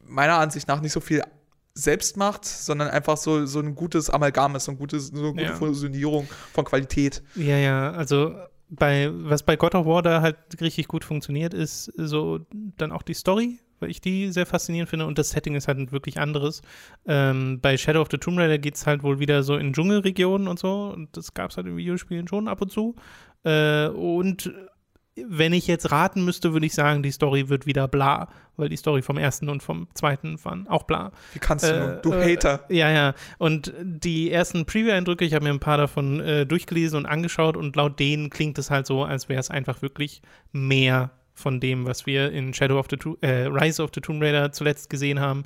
meiner Ansicht nach nicht so viel selbst macht, sondern einfach so, so ein gutes Amalgam ist, so, ein gutes, so eine gute Ja. Fusionierung von Qualität. Ja, ja, also bei, was bei God of War da halt richtig gut funktioniert, ist so dann auch die Story, weil ich die sehr faszinierend finde und das Setting ist halt ein wirklich anderes. Ähm, bei Shadow of the Tomb Raider geht es halt wohl wieder so in Dschungelregionen und so und das gab es halt in Videospielen schon ab und zu. Äh, und wenn ich jetzt raten müsste, würde ich sagen, die Story wird wieder bla, weil die Story vom ersten und vom zweiten waren auch bla. Wie kannst du nur? Äh, Du äh, Hater. Ja, ja. Und die ersten Preview-Eindrücke, ich habe mir ein paar davon äh, durchgelesen und angeschaut und laut denen klingt es halt so, als wäre es einfach wirklich mehr von dem, was wir in Shadow of the To äh, Rise of the Tomb Raider zuletzt gesehen haben.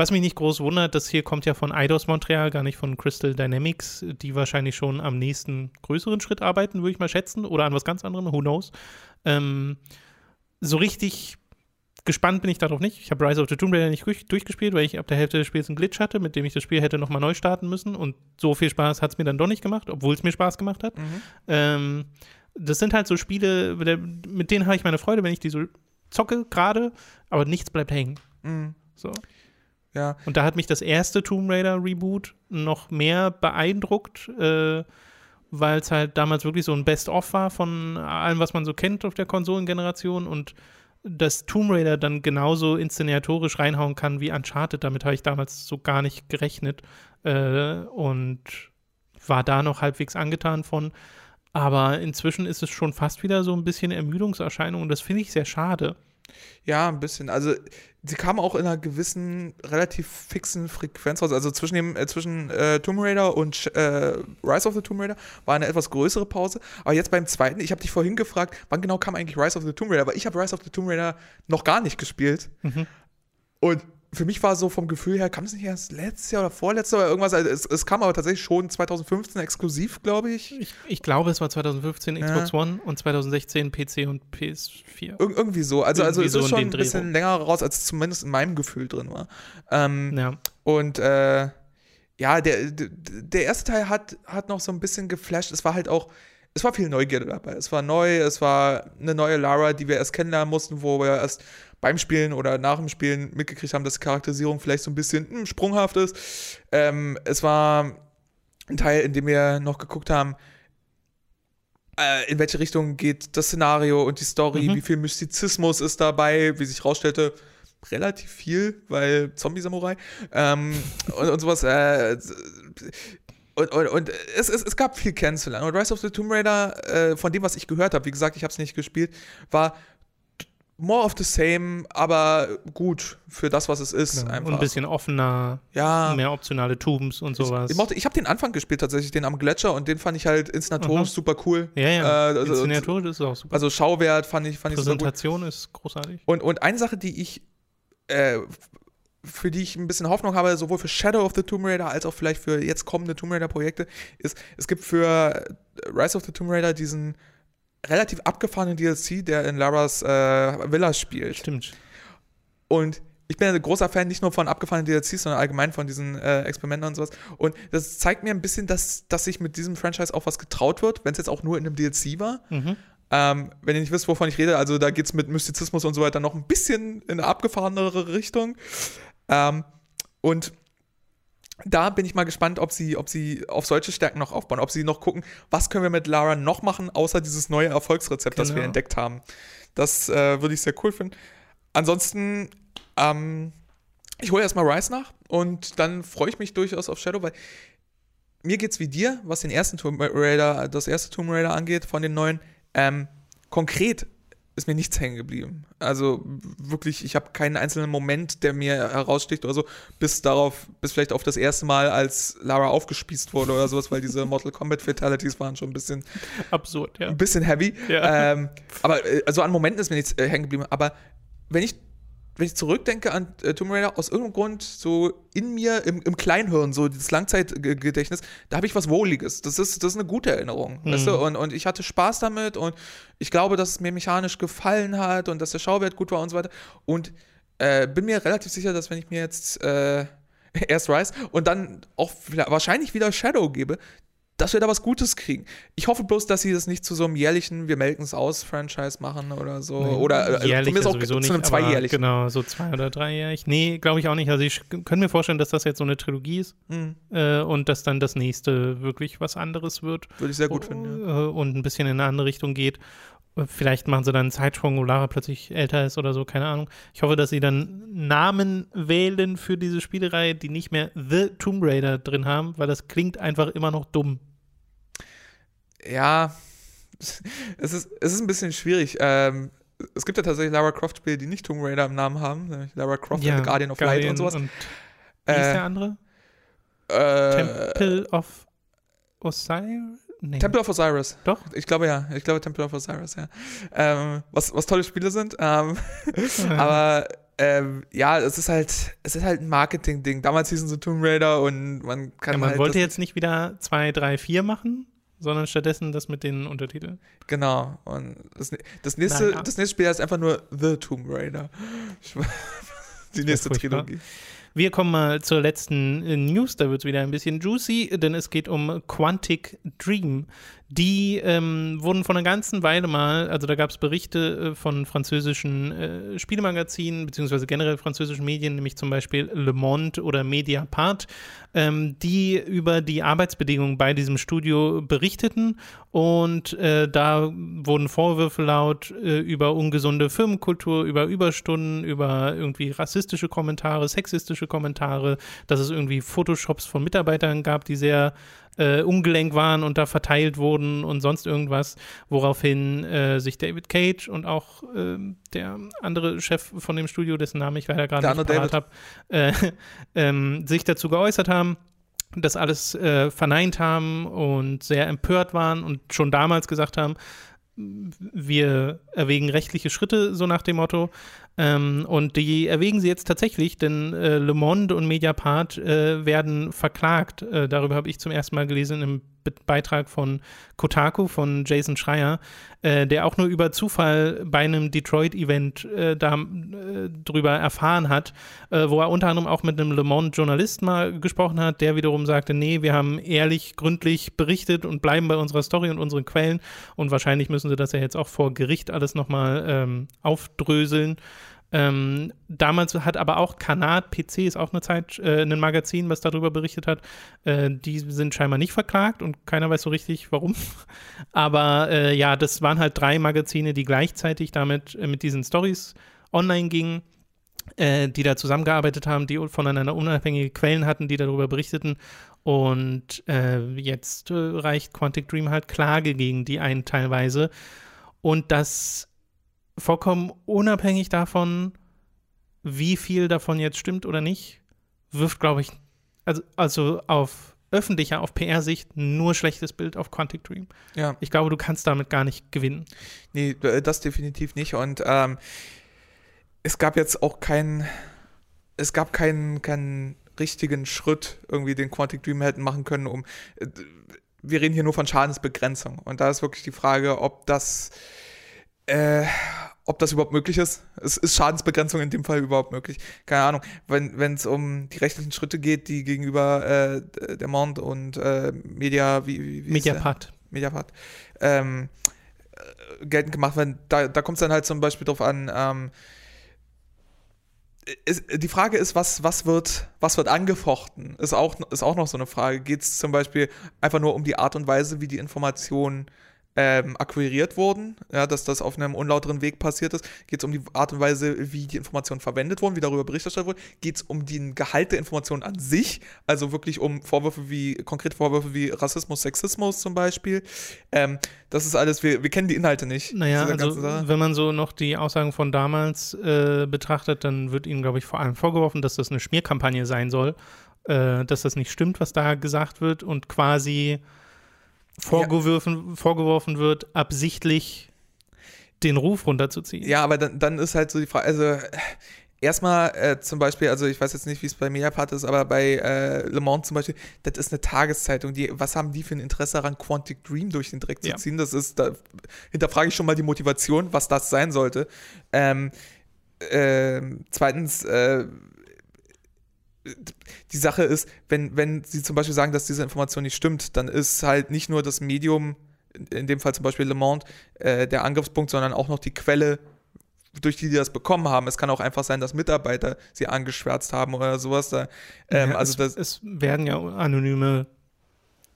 Was mich nicht groß wundert, das hier kommt ja von Eidos Montreal, gar nicht von Crystal Dynamics, die wahrscheinlich schon am nächsten größeren Schritt arbeiten, würde ich mal schätzen, oder an was ganz anderem, who knows. Ähm, so richtig gespannt bin ich darauf nicht. Ich habe Rise of the Tomb Raider nicht durch, durchgespielt, weil ich ab der Hälfte des Spiels einen Glitch hatte, mit dem ich das Spiel hätte nochmal neu starten müssen. Und so viel Spaß hat es mir dann doch nicht gemacht, obwohl es mir Spaß gemacht hat. Mhm. Ähm, das sind halt so Spiele, mit denen habe ich meine Freude, wenn ich die so zocke gerade, aber nichts bleibt hängen. Mhm. So. Ja, Und da hat mich das erste Tomb Raider Reboot noch mehr beeindruckt, äh, weil es halt damals wirklich so ein Best-of war von allem, was man so kennt auf der Konsolengeneration und dass Tomb Raider dann genauso inszenatorisch reinhauen kann wie Uncharted. Damit habe ich damals so gar nicht gerechnet äh, und war da noch halbwegs angetan von. Aber inzwischen ist es schon fast wieder so ein bisschen Ermüdungserscheinung und das finde ich sehr schade. Ja, ein bisschen. Also, sie kam auch in einer gewissen, relativ fixen Frequenz raus. Also zwischen dem, äh, zwischen äh, Tomb Raider und äh, Rise of the Tomb Raider war eine etwas größere Pause. Aber jetzt beim zweiten, ich habe dich vorhin gefragt, wann genau kam eigentlich Rise of the Tomb Raider? Aber ich habe Rise of the Tomb Raider noch gar nicht gespielt. Mhm. Und für mich war so vom Gefühl her, kam es nicht erst letztes Jahr oder vorletztes Jahr oder irgendwas? Also es, es kam aber tatsächlich schon 2015 exklusiv, glaube ich. Ich, ich glaube, es war 2015 Ja. Xbox One und 2016 PC und PS4. Ir irgendwie so. Also, also Irgendwie es so ist schon ein bisschen länger raus, als es zumindest in meinem Gefühl drin war. Ähm, Ja. Und äh, ja, der, der, der erste Teil hat, hat noch so ein bisschen geflasht. Es war halt auch, es war viel Neugierde dabei. Es war neu, es war eine neue Lara, die wir erst kennenlernen mussten, wo wir erst beim Spielen oder nach dem Spielen mitgekriegt haben, dass die Charakterisierung vielleicht so ein bisschen hm, sprunghaft ist. Ähm, es war ein Teil, in dem wir noch geguckt haben, äh, in welche Richtung geht das Szenario und die Story, Mhm. wie viel Mystizismus ist dabei, wie sich rausstellte, relativ viel, weil Zombie-Samurai ähm, und, und sowas. Äh, und, und, und es, es, es gab viel kennenzulernen. Und Rise of the Tomb Raider, äh, von dem, was ich gehört habe, wie gesagt, ich habe es nicht gespielt, war more of the same, aber gut für das, was es ist. Genau. Einfach. Und ein bisschen offener, ja, mehr optionale Tubes und sowas. ich, mochte, ich habe den Anfang gespielt tatsächlich, den am Gletscher und den fand ich halt inszenatorisch Aha. super cool. ja, ja. Äh, also- Inszenatorisch ist es auch super. Also Schauwert fand ich, fand ich super gut. Präsentation ist großartig. Und, und eine Sache, die ich, äh, für die ich ein bisschen Hoffnung habe, sowohl für Shadow of the Tomb Raider als auch vielleicht für jetzt kommende Tomb Raider Projekte, ist, es gibt für Rise of the Tomb Raider diesen relativ abgefahrenen DLC, der in Laras äh, Villa spielt. Stimmt. Und ich bin ein großer Fan nicht nur von abgefahrenen DLCs, sondern allgemein von diesen äh, Experimenten und sowas. Und das zeigt mir ein bisschen, dass, dass sich mit diesem Franchise auch was getraut wird, wenn es jetzt auch nur in einem DLC war. Mhm. Ähm, wenn ihr nicht wisst, wovon ich rede, also da geht es mit Mystizismus und so weiter noch ein bisschen in eine abgefahrenere Richtung. Ähm, und da bin ich mal gespannt, ob sie, ob sie auf solche Stärken noch aufbauen, ob sie noch gucken, was können wir mit Lara noch machen, außer dieses neue Erfolgsrezept, das wir Genau. entdeckt haben. Das äh, würde ich sehr cool finden. Ansonsten, ähm, ich hole erstmal Rise nach und dann freue ich mich durchaus auf Shadow, weil mir geht's wie dir, was den ersten Tomb Raider, das erste Tomb Raider angeht, von den neuen. Ähm, konkret ist mir nichts hängen geblieben. Also wirklich, ich habe keinen einzelnen Moment, der mir heraussticht oder so, bis darauf, bis vielleicht auf das erste Mal, als Lara aufgespießt wurde oder sowas, weil diese Mortal Kombat Fatalities waren schon ein bisschen absurd, ja. Ein bisschen heavy. Ja. Ähm, aber äh, also an Momenten ist mir nichts äh, hängen geblieben. Aber wenn ich wenn ich zurückdenke an äh, Tomb Raider, aus irgendeinem Grund so in mir, im, im Kleinhirn, so dieses Langzeitgedächtnis, da habe ich was Wohliges. Das ist, das ist eine gute Erinnerung. Mhm. Weißt du? und, und ich hatte Spaß damit und ich glaube, dass es mir mechanisch gefallen hat und dass der Schauwert gut war und so weiter. Und äh, bin mir relativ sicher, dass wenn ich mir jetzt äh, erst Rise und dann auch wahrscheinlich wieder Shadow gebe, dass wir da was Gutes kriegen. Ich hoffe bloß, dass sie das nicht zu so einem jährlichen, wir melken es aus, Franchise machen oder so. Nee, oder äh, jährlich zumindest auch zu nicht, einem aber zweijährlichen. Genau, so zwei- oder dreijährig. Nee, glaube ich auch nicht. Also ich kann mir vorstellen, dass das jetzt so eine Trilogie ist Mhm. äh, und dass dann das nächste wirklich was anderes wird. Würde ich sehr gut finden. Ja. äh, und ein bisschen in eine andere Richtung geht. Äh, Vielleicht machen sie dann einen Zeitsprung, wo Lara plötzlich älter ist oder so, keine Ahnung. Ich hoffe, dass sie dann Namen wählen für diese Spielereihe, die nicht mehr The Tomb Raider drin haben, weil das klingt einfach immer noch dumm. Ja, es ist, es ist ein bisschen schwierig. Ähm, es gibt ja tatsächlich Lara Croft-Spiele, die nicht Tomb Raider im Namen haben. nämlich Lara Croft and the Guardian of Light und sowas. Und wie ist Äh, der andere? äh, Temple of Osiris? Nee. Temple of Osiris. Doch? Ich glaube ja. Ich glaube Temple of Osiris, ja. Ähm, was, was tolle Spiele sind. Ähm, aber ähm, ja, es ist halt, es ist halt ein Marketing-Ding. Damals hießen sie Tomb Raider und man kann ja, man halt wollte jetzt nicht wieder 2, 3, 4 machen, sondern stattdessen das mit den Untertiteln. Genau. Und das, das, nächste, Naja. das nächste Spiel heißt einfach nur The Tomb Raider. Die nächste. Trilogie. Wir kommen mal zur letzten äh, News, da wird es wieder ein bisschen juicy, denn es geht um Quantic Dream. Die ähm, wurden vor einer ganzen Weile mal, also da gab es Berichte äh, von französischen äh, Spielemagazinen, beziehungsweise generell französischen Medien, nämlich zum Beispiel Le Monde oder Mediapart, ähm, die über die Arbeitsbedingungen bei diesem Studio berichteten. Und äh, da wurden Vorwürfe laut äh, über ungesunde Firmenkultur, über Überstunden, über irgendwie rassistische Kommentare, sexistische Kommentare, dass es irgendwie Photoshops von Mitarbeitern gab, die sehr äh, ungelenk waren und da verteilt wurden und sonst irgendwas, woraufhin äh, sich David Cage und auch ähm, der andere Chef von dem Studio, dessen Namen ich leider gerade nicht parat habe, äh, ähm, sich dazu geäußert haben das alles äh, verneint haben und sehr empört waren und schon damals gesagt haben, wir erwägen rechtliche Schritte, so nach dem Motto. Ähm, und die erwägen sie jetzt tatsächlich, denn äh, Le Monde und Mediapart äh, werden verklagt. Äh, darüber habe ich zum ersten Mal gelesen im Be Beitrag von Kotaku, von Jason Schreier, äh, der auch nur über Zufall bei einem Detroit-Event äh, da, äh, erfahren hat, wo er unter anderem auch mit einem Le Monde-Journalist mal gesprochen hat, der wiederum sagte, nee, wir haben ehrlich, gründlich berichtet und bleiben bei unserer Story und unseren Quellen und wahrscheinlich müssen sie das ja jetzt auch vor Gericht alles nochmal ähm, aufdröseln. Ähm, damals hat aber auch Kanat PC ist auch eine Zeit, äh, ein Magazin, was darüber berichtet hat. Äh, die sind scheinbar nicht verklagt und keiner weiß so richtig, warum. Aber äh, ja, das waren halt drei Magazine, die gleichzeitig damit äh, mit diesen Stories online gingen, äh, die da zusammengearbeitet haben, die voneinander unabhängige Quellen hatten, die darüber berichteten. Und äh, jetzt äh, reicht Quantic Dream halt Klage gegen die einen teilweise. Und das vollkommen unabhängig davon, wie viel davon jetzt stimmt oder nicht, wirft, glaube ich, also, also auf öffentlicher, auf PR-Sicht nur schlechtes Bild auf Quantic Dream. Ja. Ich glaube, du kannst damit gar nicht gewinnen. Nee, das definitiv nicht. Und ähm, es gab jetzt auch keinen, es gab keinen, keinen richtigen Schritt, irgendwie den Quantic Dream hätten machen können, um. äh, Wir reden hier nur von Schadensbegrenzung. Und da ist wirklich die Frage, ob das, äh, ob das überhaupt möglich ist. Es ist Schadensbegrenzung in dem Fall überhaupt möglich. Keine Ahnung. Wenn es um die rechtlichen Schritte geht, die gegenüber äh, der Monde und äh, Media, wie, wie? Mediapart. Mediapart, ähm, äh, geltend gemacht werden. Da, da kommt es dann halt zum Beispiel drauf an, ähm, ist, die Frage ist, was, was, wird, was wird angefochten? Ist auch, ist auch noch so eine Frage. Geht es zum Beispiel einfach nur um die Art und Weise, wie die Informationen ähm, akquiriert wurden, ja, dass das auf einem unlauteren Weg passiert ist. Geht es um die Art und Weise, wie die Informationen verwendet wurden, wie darüber Bericht erstattet wurde. Geht es um den Gehalt der Informationen an sich, also wirklich um Vorwürfe wie, konkrete Vorwürfe wie Rassismus, Sexismus zum Beispiel. Ähm, das ist alles, wir, wir kennen die Inhalte nicht. Naja, also wenn man so noch die Aussagen von damals äh, betrachtet, dann wird ihnen, glaube ich, vor allem vorgeworfen, dass das eine Schmierkampagne sein soll, äh, dass das nicht stimmt, was da gesagt wird und quasi vorgeworfen, ja. vorgeworfen wird, absichtlich den Ruf runterzuziehen. Ja, aber dann, dann ist halt so die Frage, also erstmal äh, zum Beispiel, also ich weiß jetzt nicht, wie es bei Mediapart ist, aber bei äh, Le Mans zum Beispiel, das ist eine Tageszeitung. Die, was haben die für ein Interesse daran, Quantic Dream durch den Dreck zu ziehen? Das ist, da hinterfrage ich schon mal die Motivation, was das sein sollte. Ähm, äh, zweitens, äh, die Sache ist, wenn, wenn sie zum Beispiel sagen, dass diese Information nicht stimmt, dann ist halt nicht nur das Medium, in dem Fall zum Beispiel Le Monde, äh, der Angriffspunkt, sondern auch noch die Quelle, durch die die das bekommen haben. Es kann auch einfach sein, dass Mitarbeiter sie angeschwärzt haben oder sowas. Da, ähm, ja, also es, das, es werden ja anonyme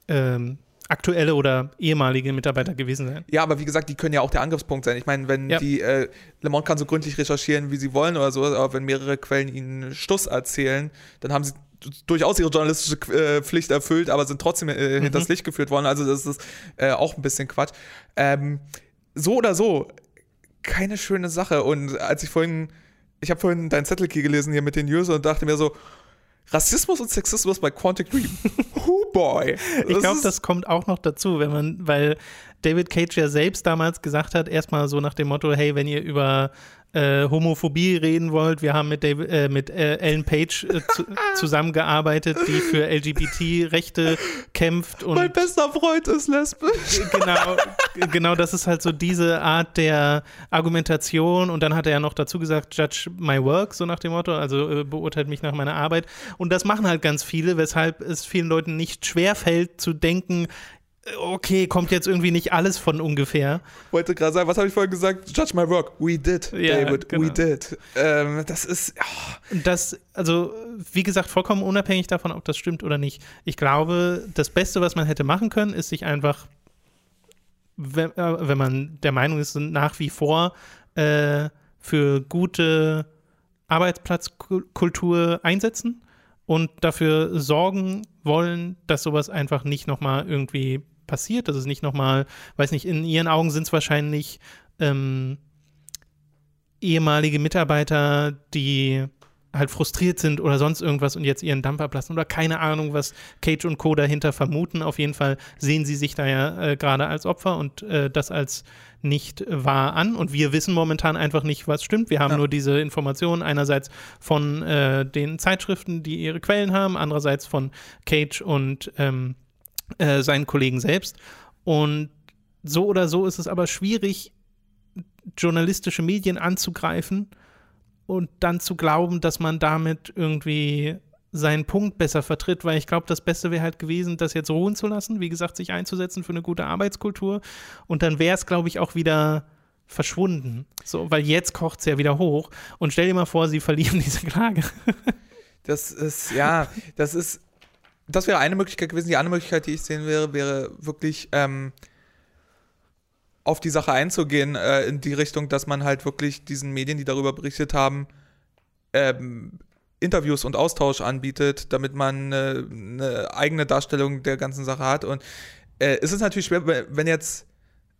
ähm, aktuelle oder ehemalige Mitarbeiter gewesen sein. Ja, aber wie gesagt, die können ja auch der Angriffspunkt sein. Ich meine, wenn ja. die, äh, Le Monde kann so gründlich recherchieren, wie sie wollen oder so, aber wenn mehrere Quellen ihnen Stuss erzählen, dann haben sie durchaus ihre journalistische äh, Pflicht erfüllt, aber sind trotzdem äh, mhm. hinters Licht geführt worden. Also das ist äh, auch ein bisschen Quatsch. Ähm, so oder so, keine schöne Sache. Und als ich vorhin, ich habe vorhin dein Zettelkey gelesen hier mit den News und dachte mir so, Rassismus und Sexismus bei Quantic Dream. oh boy. ich glaube, das kommt auch noch dazu, wenn man, weil David Cage ja selbst damals gesagt hat, erstmal so nach dem Motto, hey, wenn ihr über äh, Homophobie reden wollt, wir haben mit, David, äh, mit äh, Ellen Page äh, zu, zusammengearbeitet, die für LGBT-Rechte kämpft. Und mein bester Freund ist lesbisch. Genau, genau, das ist halt so diese Art der Argumentation. Und dann hat er ja noch dazu gesagt, judge my work, so nach dem Motto, also äh, beurteilt mich nach meiner Arbeit. Und das machen halt ganz viele, weshalb es vielen Leuten nicht schwerfällt zu denken, okay, kommt jetzt irgendwie nicht alles von ungefähr. Wollte gerade sagen, was habe ich vorhin gesagt? Judge my work. We did, ja, David. Genau. We did. Ähm, das ist. Oh. Das, also, wie gesagt, vollkommen unabhängig davon, ob das stimmt oder nicht. Ich glaube, das Beste, was man hätte machen können, ist sich einfach, wenn, äh, wenn man der Meinung ist, nach wie vor äh, für gute Arbeitsplatzkultur einsetzen und dafür sorgen wollen, dass sowas einfach nicht nochmal irgendwie passiert, dass es nicht nochmal, weiß nicht, in ihren Augen sind es wahrscheinlich ähm, ehemalige Mitarbeiter, die halt frustriert sind oder sonst irgendwas und jetzt ihren Dampf ablassen oder keine Ahnung, was Cage und Co. dahinter vermuten. Auf jeden Fall sehen sie sich da ja äh, gerade als Opfer und äh, das als nicht wahr an. Und wir wissen momentan einfach nicht, was stimmt. Wir haben ja. nur diese Informationen einerseits von äh, den Zeitschriften, die ihre Quellen haben, andererseits von Cage und ähm, äh, seinen Kollegen selbst. Und so oder so ist es aber schwierig, journalistische Medien anzugreifen und dann zu glauben, dass man damit irgendwie seinen Punkt besser vertritt, weil ich glaube, das Beste wäre halt gewesen, das jetzt ruhen zu lassen, wie gesagt, sich einzusetzen für eine gute Arbeitskultur. Und dann wäre es, glaube ich, auch wieder verschwunden. So, weil jetzt kocht es ja wieder hoch. Und stell dir mal vor, sie verlieren diese Klage. das ist, ja, das ist das wäre eine Möglichkeit gewesen. Die andere Möglichkeit, die ich sehen wäre, wäre wirklich ähm, auf die Sache einzugehen, äh, in die Richtung, dass man halt wirklich diesen Medien, die darüber berichtet haben, ähm, Interviews und Austausch anbietet, damit man äh, eine eigene Darstellung der ganzen Sache hat. Und äh, es ist natürlich schwer, wenn jetzt,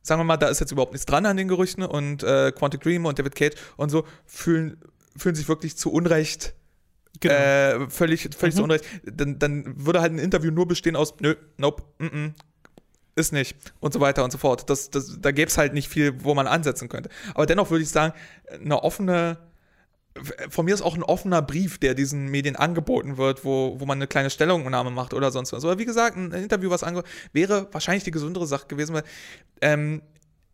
sagen wir mal, da ist jetzt überhaupt nichts dran an den Gerüchten und äh, Quantic Dream und David Cage und so fühlen, fühlen sich wirklich zu Unrecht Genau. Äh, völlig völlig mhm. zu Unrecht. Dann, dann würde halt ein Interview nur bestehen aus, nö, nope, mm -mm, ist nicht und so weiter und so fort. Das, das, da gäbe es halt nicht viel, wo man ansetzen könnte. Aber dennoch würde ich sagen, eine offene, von mir ist auch ein offener Brief, der diesen Medien angeboten wird, wo, wo man eine kleine Stellungnahme macht oder sonst was. Aber wie gesagt, ein Interview, was ange wäre wahrscheinlich die gesündere Sache gewesen, weil ähm,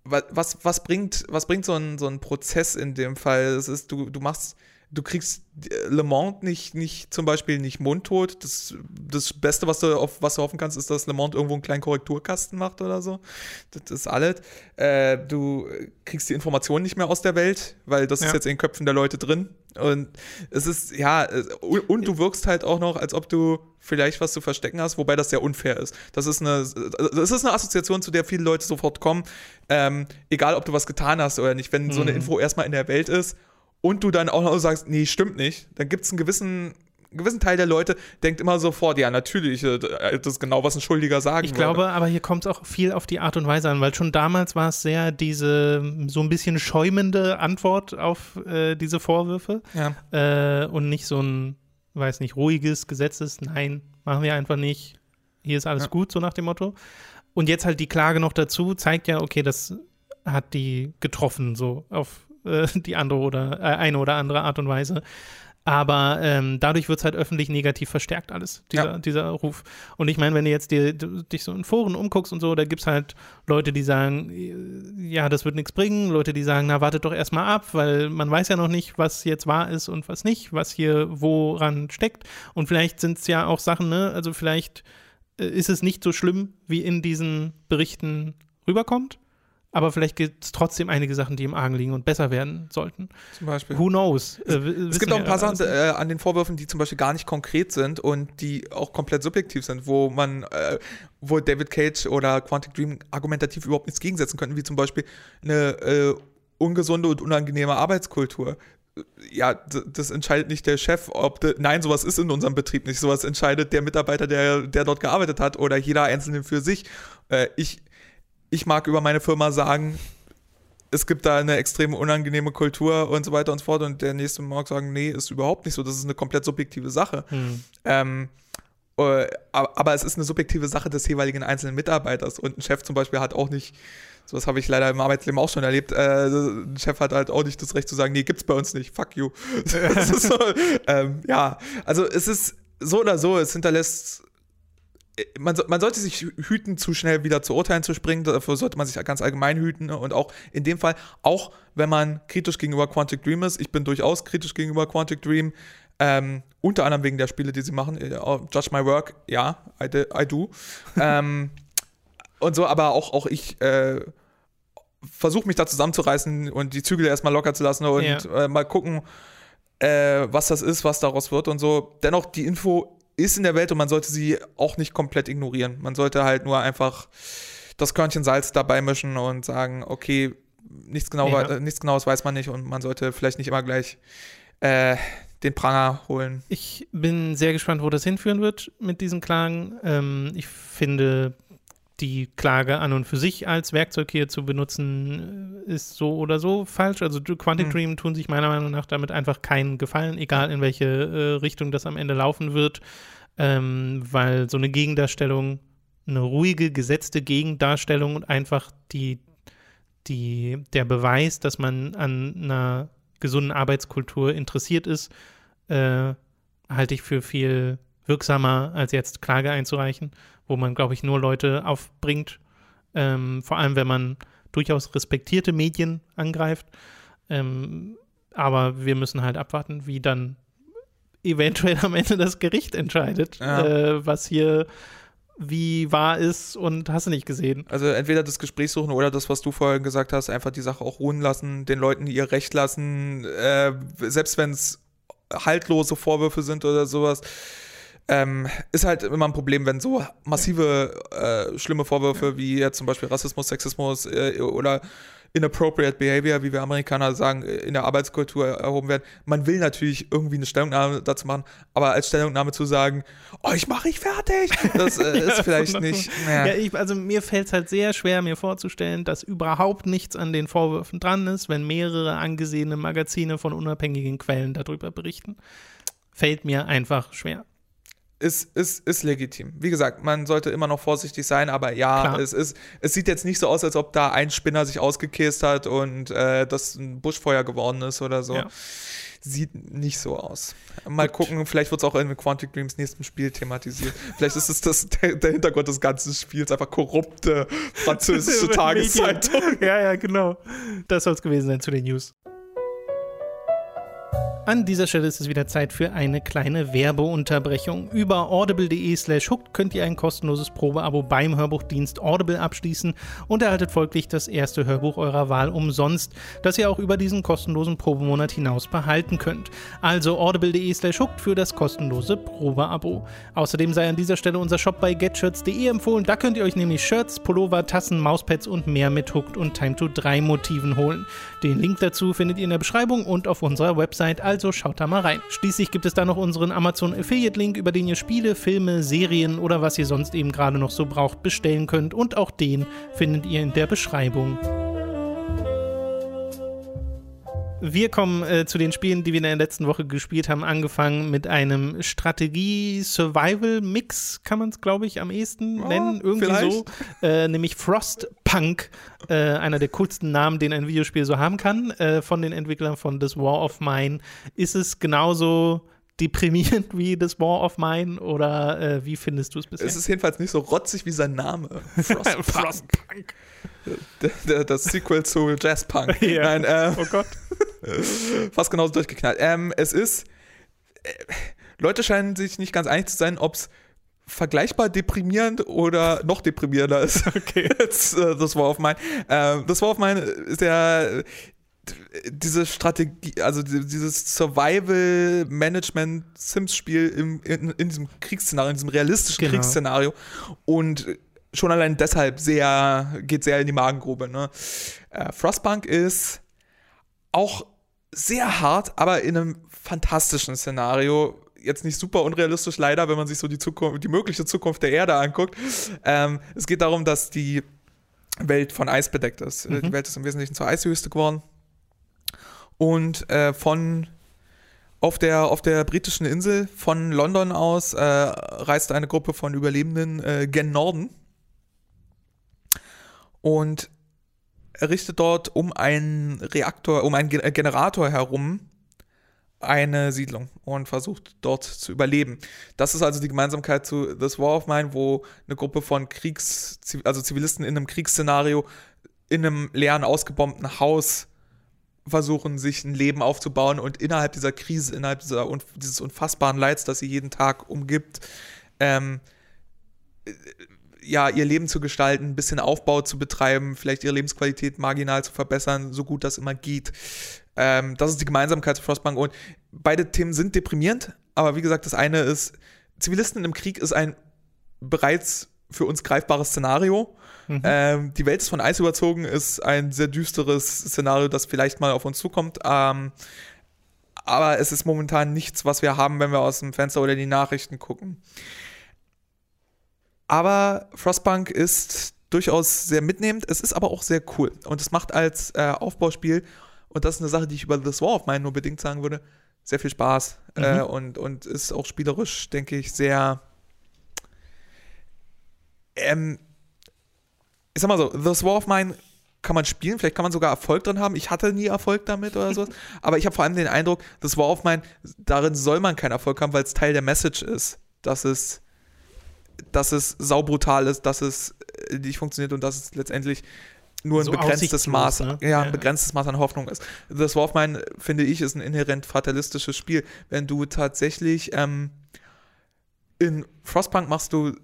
was, was, bringt, was bringt so ein, so ein Prozess in dem Fall? Es ist, du, du machst du kriegst Le Mans nicht, nicht zum Beispiel nicht mundtot. Das, das Beste, was du, auf, was du hoffen kannst, ist, dass Le Mans irgendwo einen kleinen Korrekturkasten macht oder so. Das ist alles. Äh, du kriegst die Informationen nicht mehr aus der Welt, weil das ja. ist jetzt in den Köpfen der Leute drin. Und es ist, ja, und, du wirkst halt auch noch, als ob du vielleicht was zu verstecken hast, wobei das sehr unfair ist. Das ist eine, das ist eine Assoziation, zu der viele Leute sofort kommen, ähm, egal ob du was getan hast oder nicht. Wenn so eine mhm. Info erstmal in der Welt ist und du dann auch noch sagst, nee, stimmt nicht, dann gibt es einen gewissen gewissen Teil der Leute denkt immer sofort, ja, natürlich, äh, das ist genau, was ein Schuldiger sagen Ich glaube, aber hier kommt es auch viel auf die Art und Weise an, weil schon damals war es sehr diese so ein bisschen schäumende Antwort auf äh, diese Vorwürfe ja. äh, und nicht so ein, weiß nicht, ruhiges, gesetzes, nein, machen wir einfach nicht, hier ist alles ja. gut, so nach dem Motto. Und jetzt halt die Klage noch dazu zeigt ja, okay, das hat die getroffen, so auf äh, die andere oder äh, eine oder andere Art und Weise. Aber ähm, dadurch wird es halt öffentlich negativ verstärkt, alles, dieser, ja. dieser Ruf. Und ich meine, wenn du jetzt dir, dich so in Foren umguckst und so, da gibt es halt Leute, die sagen, äh, ja, das wird nichts bringen, Leute, die sagen, na, wartet doch erstmal ab, weil man weiß ja noch nicht, was jetzt wahr ist und was nicht, was hier woran steckt. Und vielleicht sind es ja auch Sachen, ne, also vielleicht äh, ist es nicht so schlimm, wie in diesen Berichten rüberkommt aber vielleicht gibt es trotzdem einige Sachen, die im Argen liegen und besser werden sollten. Zum Beispiel. Who knows? Es, äh, es gibt auch ein paar Sachen äh, an den Vorwürfen, die zum Beispiel gar nicht konkret sind und die auch komplett subjektiv sind, wo man, äh, wo David Cage oder Quantic Dream argumentativ überhaupt nichts gegensetzen könnten, wie zum Beispiel eine äh, ungesunde und unangenehme Arbeitskultur ja, das entscheidet nicht der Chef, ob de, nein, sowas ist in unserem Betrieb nicht. Sowas entscheidet der Mitarbeiter, der, der dort gearbeitet hat oder jeder Einzelne für sich. Äh, ich, ich mag über meine Firma sagen, es gibt da eine extrem unangenehme Kultur und so weiter und so fort. Und der nächste mag sagen, nee, ist überhaupt nicht so. Das ist eine komplett subjektive Sache. Hm. Ähm, äh, aber es ist eine subjektive Sache des jeweiligen einzelnen Mitarbeiters. Und ein Chef zum Beispiel hat auch nicht, sowas habe ich leider im Arbeitsleben auch schon erlebt, äh, ein Chef hat halt auch nicht das Recht zu sagen, nee, gibt's bei uns nicht, fuck you. so, ähm, ja, also es ist so oder so, es hinterlässt man, man, sollte sich hüten, zu schnell wieder zu Urteilen zu springen. Dafür sollte man sich ganz allgemein hüten. Ne? Und auch in dem Fall, auch wenn man kritisch gegenüber Quantic Dream ist, ich bin durchaus kritisch gegenüber Quantic Dream, ähm, unter anderem wegen der Spiele, die sie machen. Äh, Judge My Work, ja, I, I do. ähm, und so, aber auch, auch ich äh, versuche mich da zusammenzureißen und die Zügel erstmal locker zu lassen und ja. äh, mal gucken, äh, was das ist, was daraus wird und so. Dennoch, die Info ist in der Welt und man sollte sie auch nicht komplett ignorieren. Man sollte halt nur einfach das Körnchen Salz dabei mischen und sagen, okay, nichts, genau, ja. äh, nichts Genaues weiß man nicht und man sollte vielleicht nicht immer gleich äh, den Pranger holen. Ich bin sehr gespannt, wo das hinführen wird mit diesen Klagen. Ähm, ich finde, die Klage an und für sich als Werkzeug hier zu benutzen, äh, ist so oder so falsch. Also Quantic mhm. Dream tun sich meiner Meinung nach damit einfach keinen Gefallen, egal in welche äh, Richtung das am Ende laufen wird, ähm, weil so eine Gegendarstellung, eine ruhige, gesetzte Gegendarstellung und einfach die, die, der Beweis, dass man an einer gesunden Arbeitskultur interessiert ist, äh, halte ich für viel wirksamer, als jetzt Klage einzureichen wo man, glaube ich, nur Leute aufbringt, ähm, vor allem wenn man durchaus respektierte Medien angreift. Ähm, aber wir müssen halt abwarten, wie dann eventuell am Ende das Gericht entscheidet, ja. äh, was hier wie wahr ist und hast du nicht gesehen. Also entweder das Gespräch suchen oder das, was du vorhin gesagt hast, einfach die Sache auch ruhen lassen, den Leuten ihr Recht lassen, äh, selbst wenn es haltlose Vorwürfe sind oder sowas. Ähm, ist halt immer ein Problem, wenn so massive, äh, schlimme Vorwürfe wie jetzt zum Beispiel Rassismus, Sexismus äh, oder inappropriate behavior, wie wir Amerikaner sagen, in der Arbeitskultur erhoben werden. Man will natürlich irgendwie eine Stellungnahme dazu machen, aber als Stellungnahme zu sagen, oh, ich mache ich fertig, das äh, ja, ist vielleicht nicht. Ja. ja ich, also mir fällt es halt sehr schwer, mir vorzustellen, dass überhaupt nichts an den Vorwürfen dran ist, wenn mehrere angesehene Magazine von unabhängigen Quellen darüber berichten. Fällt mir einfach schwer ist, ist, ist legitim. Wie gesagt, man sollte immer noch vorsichtig sein, aber ja, es, ist, es sieht jetzt nicht so aus, als ob da ein Spinner sich ausgekäst hat und äh, das ein Buschfeuer geworden ist oder so. Ja. Sieht nicht so aus. Mal Gut. gucken, vielleicht wird es auch in Quantic Dreams nächsten Spiel thematisiert. vielleicht ist es das, der, der, Hintergrund des ganzen Spiels, einfach korrupte französische Tageszeitung. Ja, ja, genau. Das soll es gewesen sein zu den News. An dieser Stelle ist es wieder Zeit für eine kleine Werbeunterbrechung. Über audible.de slash hooked könnt ihr ein kostenloses Probeabo beim Hörbuchdienst Audible abschließen und erhaltet folglich das erste Hörbuch eurer Wahl umsonst, das ihr auch über diesen kostenlosen Probemonat hinaus behalten könnt. Also audible.de slash hooked für das kostenlose Probeabo. Außerdem sei an dieser Stelle unser Shop bei getshirts.de empfohlen. Da könnt ihr euch nämlich Shirts, Pullover, Tassen, Mauspads und mehr mit Hooked und Time to 3 Motiven holen. Den Link dazu findet ihr in der Beschreibung und auf unserer Website, also schaut da mal rein. Schließlich gibt es da noch unseren Amazon Affiliate Link, über den ihr Spiele, Filme, Serien oder was ihr sonst eben gerade noch so braucht bestellen könnt und auch den findet ihr in der Beschreibung. Wir kommen äh, zu den Spielen, die wir in der letzten Woche gespielt haben, angefangen mit einem Strategie-Survival-Mix, kann man es, glaube ich, am ehesten oh, nennen. Irgendwie vielleicht. so. Äh, nämlich Frostpunk, äh, einer der coolsten Namen, den ein Videospiel so haben kann, äh, von den Entwicklern von This War of Mine. Ist es genauso deprimierend wie das War of Mine oder äh, wie findest du es bisher? Es ist jedenfalls nicht so rotzig wie sein Name. Frostpunk. Frostpunk. das Sequel zu Jazzpunk. Ja. Nein, äh, oh Gott. fast genauso durchgeknallt. Ähm, es ist. Äh, Leute scheinen sich nicht ganz einig zu sein, ob es vergleichbar deprimierend oder noch deprimierender ist. Okay. Jetzt, äh, das war auf mein. Äh, das war auf mein ist ja diese Strategie, also dieses Survival-Management-Sims-Spiel in, in, diesem Kriegsszenario, in diesem realistischen genau. Kriegsszenario und schon allein deshalb sehr, geht sehr in die Magengrube. Ne? Äh, Frostpunk ist auch sehr hart, aber in einem fantastischen Szenario. Jetzt nicht super unrealistisch, leider, wenn man sich so die Zukunft, die mögliche Zukunft der Erde anguckt. Ähm, es geht darum, dass die Welt von Eis bedeckt ist. Mhm. Die Welt ist im Wesentlichen zur Eiswüste geworden. Und äh, von auf der, auf der britischen Insel von London aus äh, reist eine Gruppe von Überlebenden äh, gen Norden und errichtet dort um einen Reaktor, um einen Generator herum eine Siedlung und versucht dort zu überleben. Das ist also die Gemeinsamkeit zu This War of Mine, wo eine Gruppe von Kriegs, also Zivilisten in einem Kriegsszenario in einem leeren, ausgebombten Haus versuchen, sich ein Leben aufzubauen und innerhalb dieser Krise, innerhalb dieser, dieses unfassbaren Leids, das sie jeden Tag umgibt, ähm, ja, ihr Leben zu gestalten, ein bisschen Aufbau zu betreiben, vielleicht ihre Lebensqualität marginal zu verbessern, so gut das immer geht. Ähm, das ist die Gemeinsamkeit zu Frostbank und beide Themen sind deprimierend, aber wie gesagt, das eine ist, Zivilisten im Krieg ist ein bereits für uns greifbares Szenario. Mhm. Ähm, die Welt ist von Eis überzogen, ist ein sehr düsteres Szenario, das vielleicht mal auf uns zukommt. Ähm, aber es ist momentan nichts, was wir haben, wenn wir aus dem Fenster oder die Nachrichten gucken. Aber Frostpunk ist durchaus sehr mitnehmend. Es ist aber auch sehr cool. Und es macht als äh, Aufbauspiel, und das ist eine Sache, die ich über The War of Mine nur bedingt sagen würde, sehr viel Spaß. Mhm. Äh, und, und ist auch spielerisch, denke ich, sehr. Ähm, ich sag mal so, The War of Mine kann man spielen, vielleicht kann man sogar Erfolg drin haben. Ich hatte nie Erfolg damit oder sowas. aber ich habe vor allem den Eindruck, The War of Mine, darin soll man keinen Erfolg haben, weil es Teil der Message ist. Dass es dass es saubrutal ist, dass es äh, nicht funktioniert und dass es letztendlich nur ein so begrenztes Maß, ne? ja, ein begrenztes Maß an Hoffnung ist. Das Wolfmine, finde ich, ist ein inhärent fatalistisches Spiel. Wenn du tatsächlich ähm, in Frostpunk machst du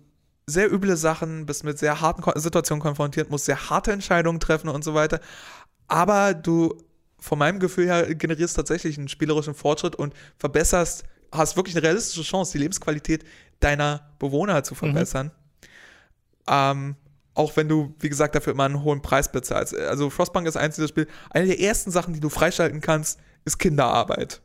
sehr üble Sachen, bist mit sehr harten Situationen konfrontiert, musst sehr harte Entscheidungen treffen und so weiter. Aber du, von meinem Gefühl her, generierst tatsächlich einen spielerischen Fortschritt und verbesserst, hast wirklich eine realistische Chance, die Lebensqualität deiner Bewohner zu mhm. verbessern. Mhm. Ähm, auch wenn du, wie gesagt, dafür immer einen hohen Preis bezahlst. Also Frostpunk ist eins dieser Spiel. Eine der ersten Sachen, die du freischalten kannst, ist Kinderarbeit.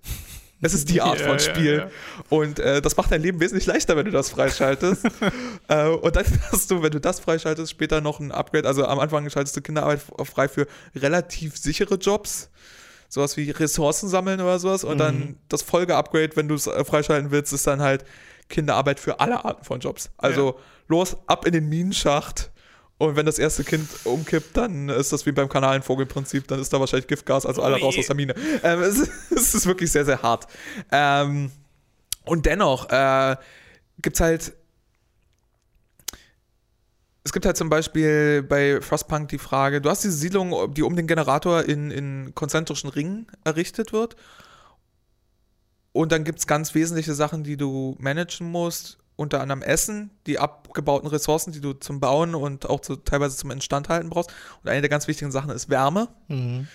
Es ist die Art ja, von Spiel. Ja, ja. Und äh, das macht dein Leben wesentlich leichter, wenn du das freischaltest. äh, und dann hast du, wenn du das freischaltest, später noch ein Upgrade. Also am Anfang schaltest du Kinderarbeit frei für relativ sichere Jobs. Sowas wie Ressourcen sammeln oder sowas. Und mhm. dann das Folge-Upgrade, wenn du es äh, freischalten willst, ist dann halt Kinderarbeit für alle Arten von Jobs. Also los, ab in den Minenschacht. Und wenn das erste Kind umkippt, dann ist das wie beim Kanalenvogelprinzip, dann ist da wahrscheinlich Giftgas, also alle raus aus der Mine. Ähm, es, es, ist wirklich sehr, sehr hart. Ähm, und dennoch äh, gibt es halt. Es gibt halt zum Beispiel bei Frostpunk die Frage: Du hast diese Siedlung, die um den Generator in, in konzentrischen Ringen errichtet wird. Und dann gibt es ganz wesentliche Sachen, die du managen musst. Unter anderem Essen, die abgebauten Ressourcen, die du zum Bauen und auch zu, teilweise zum Instandhalten brauchst. Und eine der ganz wichtigen Sachen ist Wärme. Mhm.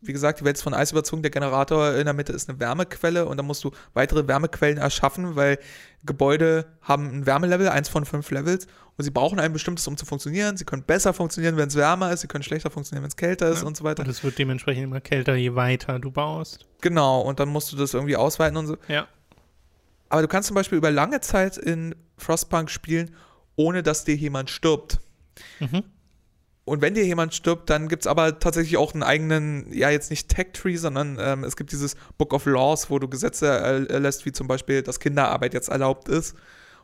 Wie gesagt, die Welt ist von Eis überzogen. Der Generator in der Mitte ist eine Wärmequelle und dann musst du weitere Wärmequellen erschaffen, weil Gebäude haben ein Wärmelevel, eins von fünf Levels, und sie brauchen ein bestimmtes, um zu funktionieren. Sie können besser funktionieren, wenn es wärmer ist, sie können schlechter funktionieren, wenn es kälter ist Ja. und so weiter. Und es wird dementsprechend immer kälter, je weiter du baust. Genau, und dann musst du das irgendwie ausweiten und so. Ja. Aber du kannst zum Beispiel über lange Zeit in Frostpunk spielen, ohne dass dir jemand stirbt. Mhm. Und wenn dir jemand stirbt, dann gibt es aber tatsächlich auch einen eigenen, ja jetzt nicht Tech-Tree, sondern ähm, es gibt dieses Book of Laws, wo du Gesetze er- erlässt, wie zum Beispiel, dass Kinderarbeit jetzt erlaubt ist